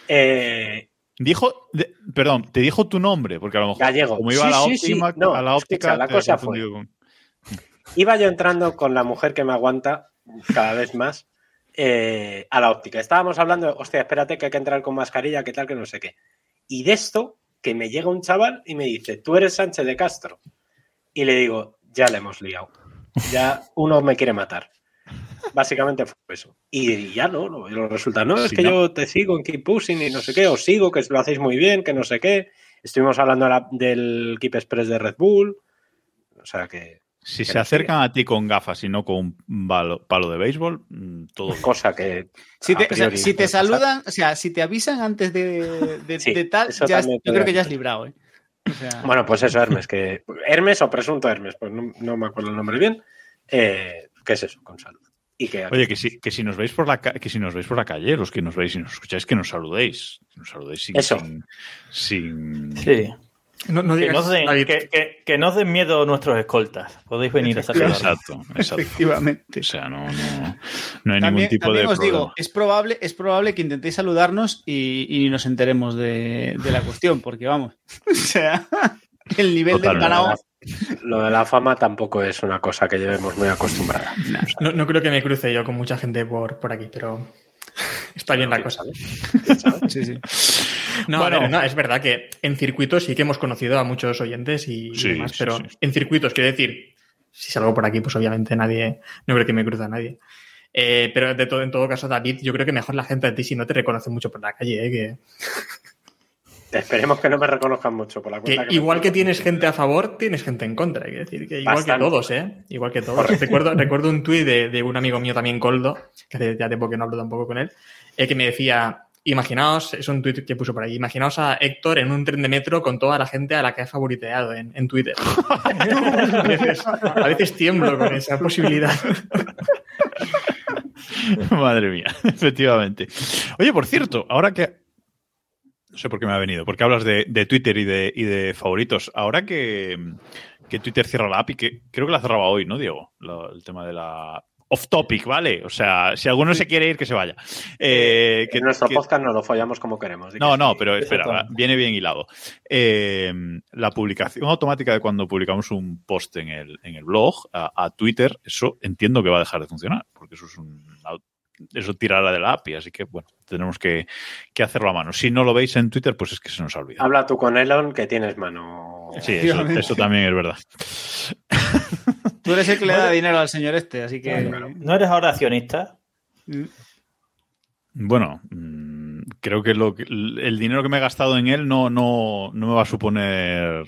Eh, Dijo, de- perdón, te dijo tu nombre, porque a lo mejor Gallego. como iba a la Sí, sí, sí. óptima, No, a la óptica, escucha, la te cosa con- Iba yo entrando con la mujer que me aguanta cada vez más eh, a la óptica. Estábamos hablando, hostia, espérate que hay que entrar con mascarilla, que tal, que no sé qué. Y de esto, que me llega un chaval y me dice, tú eres Sánchez de Castro. Y le digo, ya le hemos liado. Ya uno me quiere matar. Básicamente fue eso. Y ya no, no, y luego resulta, no, es que ¿no? yo te sigo en Keep Pushing y no sé qué, os sigo, que lo hacéis muy bien, que no sé qué. Estuvimos hablando de la- del Keep Express de Red Bull. O sea que, Si que se acercan a ti con gafas y no con un palo de béisbol, mm, todo cosa que. Si te, o sea, priori si te pasar. saludan, o sea, si te avisan antes de, de- Sí, de tal, ya yo creo que ya has librado, ¿eh? O sea, Bueno, pues eso, Hermes, que. Hermes o presunto Hermes, pues no, no me acuerdo el nombre bien. Eh, ¿Qué es eso? Con salud. Y que Oye, que si, que si nos veis por la que si nos veis por la calle, los que nos veis y nos escucháis, que nos saludéis. Que nos saludéis sin, Eso. sin, sin- Sí. No, no Que nos, den, David, que, que- que nos den miedo nuestros escoltas. Podéis venir a saludar. Exacto, exacto. efectivamente. O sea, no, no, no hay ningún También, tipo también de os problema. digo, es probable, es probable que intentéis saludarnos y, y nos enteremos de, de la cuestión, porque vamos, o sea, el nivel del ganado. Lo de la fama tampoco es una cosa que llevemos muy acostumbrada. no, no creo que me cruce yo con mucha gente por, por aquí, pero está bien la cosa. Sí, sí. No, Bueno. a ver, no, es verdad que en circuitos sí que hemos conocido a muchos oyentes y, y Sí, demás, sí, pero sí. en circuitos, quiero decir, si salgo por aquí, pues obviamente nadie, no creo que me cruza nadie. Eh, pero de todo, en todo caso, David, yo creo que mejor la gente a ti si no te reconoce mucho por la calle, ¿eh? que, Esperemos que no me reconozcan mucho por la que cuenta. me igual que tienes gente a favor, tienes gente en contra. Quiero decir, que igual Bastante. que todos, ¿eh? Igual que todos. Recuerdo, recuerdo un tuit de, de un amigo mío también, Coldo, que hace ya tiempo que no hablo tampoco con él, eh, que me decía, imaginaos, es un tuit que puso por ahí, imaginaos a Héctor en un tren de metro con toda la gente a la que ha favoriteado en, en Twitter. a, veces, a veces tiemblo con esa posibilidad. Madre mía, efectivamente. Oye, por cierto, ahora que. No sé por qué me ha venido, porque hablas de, de Twitter y de, y de favoritos. Ahora que, que Twitter cierra la API, que creo que la cerraba hoy, ¿no, Diego? Lo- el tema de la. Off topic, ¿vale? O sea, si alguno se quiere ir, que se vaya. Eh, que, En nuestro que- podcast no lo follamos como queremos. que no, sí. no, pero espera, viene bien hilado. Eh, la publicación automática de cuando publicamos un post en el, en el blog a, a Twitter, eso entiendo que va a dejar de funcionar, porque eso es un eso tirará de la API, así que bueno, tenemos que, que hacerlo a mano. Si no lo veis en Twitter, pues es que se nos ha olvidado. Habla tú con Elon que tienes mano. Sí, eso, eso también es verdad. Tú eres el que le da dinero al señor este, así que. ¿No eres ahora accionista? Bueno, mm, creo que, lo que- el dinero que me he gastado en él no, no, no me va a suponer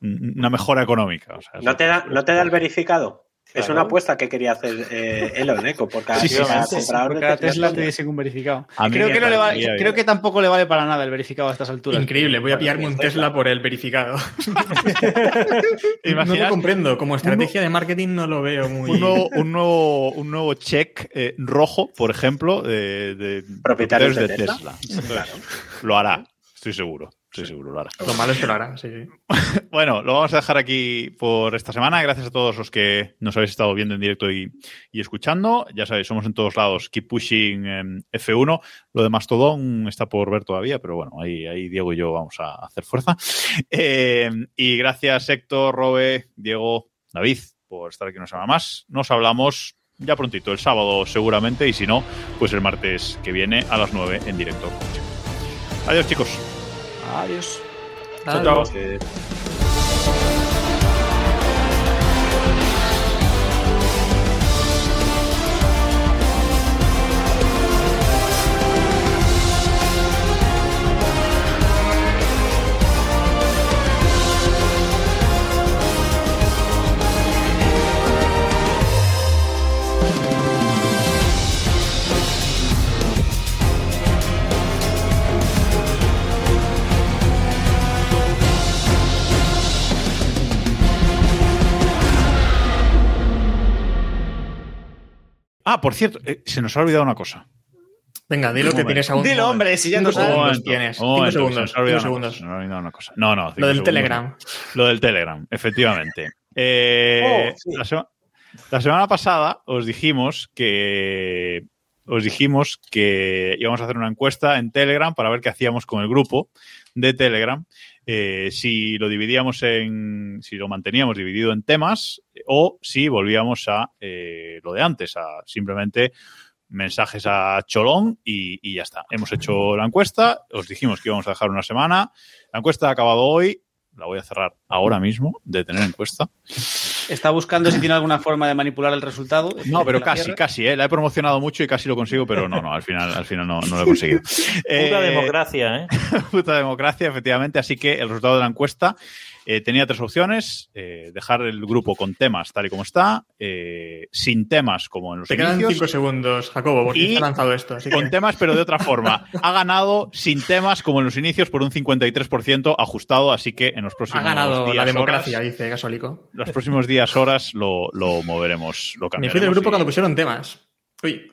una mejora económica. o sea, ¿No te da, ¿no te da el verificado? Es una apuesta que quería hacer eh, Elon, ¿eh? Por cada, Sí, sí, cada sí, sí, comprador Por de cada Tesla te España. diese un verificado. A Creo que, no le vale- parecería bien. creo que tampoco le vale para nada el verificado a estas alturas. Increíble, voy a pillarme un Tesla por el verificado. no lo comprendo. Como estrategia de marketing no lo veo muy... un nuevo, un nuevo, un nuevo check eh, rojo, por ejemplo, de, de Propietarios de Tesla. Lo hará, estoy seguro. Estoy seguro, lo hará. Lo malo es que lo hará, sí, sí. Bueno, lo vamos a dejar aquí por esta semana. Gracias a todos los que nos habéis estado viendo en directo y, y escuchando. Ya sabéis, somos en todos lados. Keep pushing em, F1. Lo de Mastodon está por ver todavía, pero bueno, ahí, ahí Diego y yo vamos a hacer fuerza. Eh, y gracias, Héctor, Robe, Diego, David, por estar aquí una semana más. Nos hablamos ya prontito, el sábado seguramente, y si no, pues el martes que viene a las 9 en directo. Adiós, chicos. Adiós. Chao, chao. Ah, por cierto, eh, se nos ha olvidado una cosa. Venga, dilo que tienes aún. Dilo, hombre, si ya no sabes. momento, tienes. Cinco momento, segundos. se nos ha olvidado Cinco una cosa, segundos. se nos ha olvidado una cosa. No, no. Lo del segundos. Telegram. Lo del Telegram, efectivamente. Eh, Oh, sí. la, sema- la semana pasada os dijimos que os dijimos que íbamos a hacer una encuesta en Telegram para ver qué hacíamos con el grupo de Telegram. Eh, si lo dividíamos en, si lo manteníamos dividido en temas o si volvíamos a eh, lo de antes, a simplemente mensajes a Cholón y, y ya está. Hemos hecho la encuesta, os dijimos que íbamos a dejar una semana. La encuesta ha acabado hoy, la voy a cerrar ahora mismo de tener encuesta. Está buscando si tiene alguna forma de manipular el resultado. No, pero casi, casi, ¿eh? La he promocionado mucho y casi lo consigo, pero no, no, al final, al final no, no lo he conseguido. Pura Eh, democracia, ¿eh? puta democracia, efectivamente. Así que el resultado de la encuesta eh, tenía tres opciones. eh, dejar el grupo con temas tal y como está, eh, sin temas como en los Te quedan inicios, cinco segundos, Jacobo, porque Y ha lanzado esto. Así con que... temas pero de otra forma. Ha ganado sin temas como en los inicios por un 53% ajustado, así que en los próximos Ha ganado días, la democracia, horas, dice Gasolico. los próximos días, horas lo, lo moveremos, lo Me cambiaremos. fui del grupo y- cuando pusieron temas. Uy,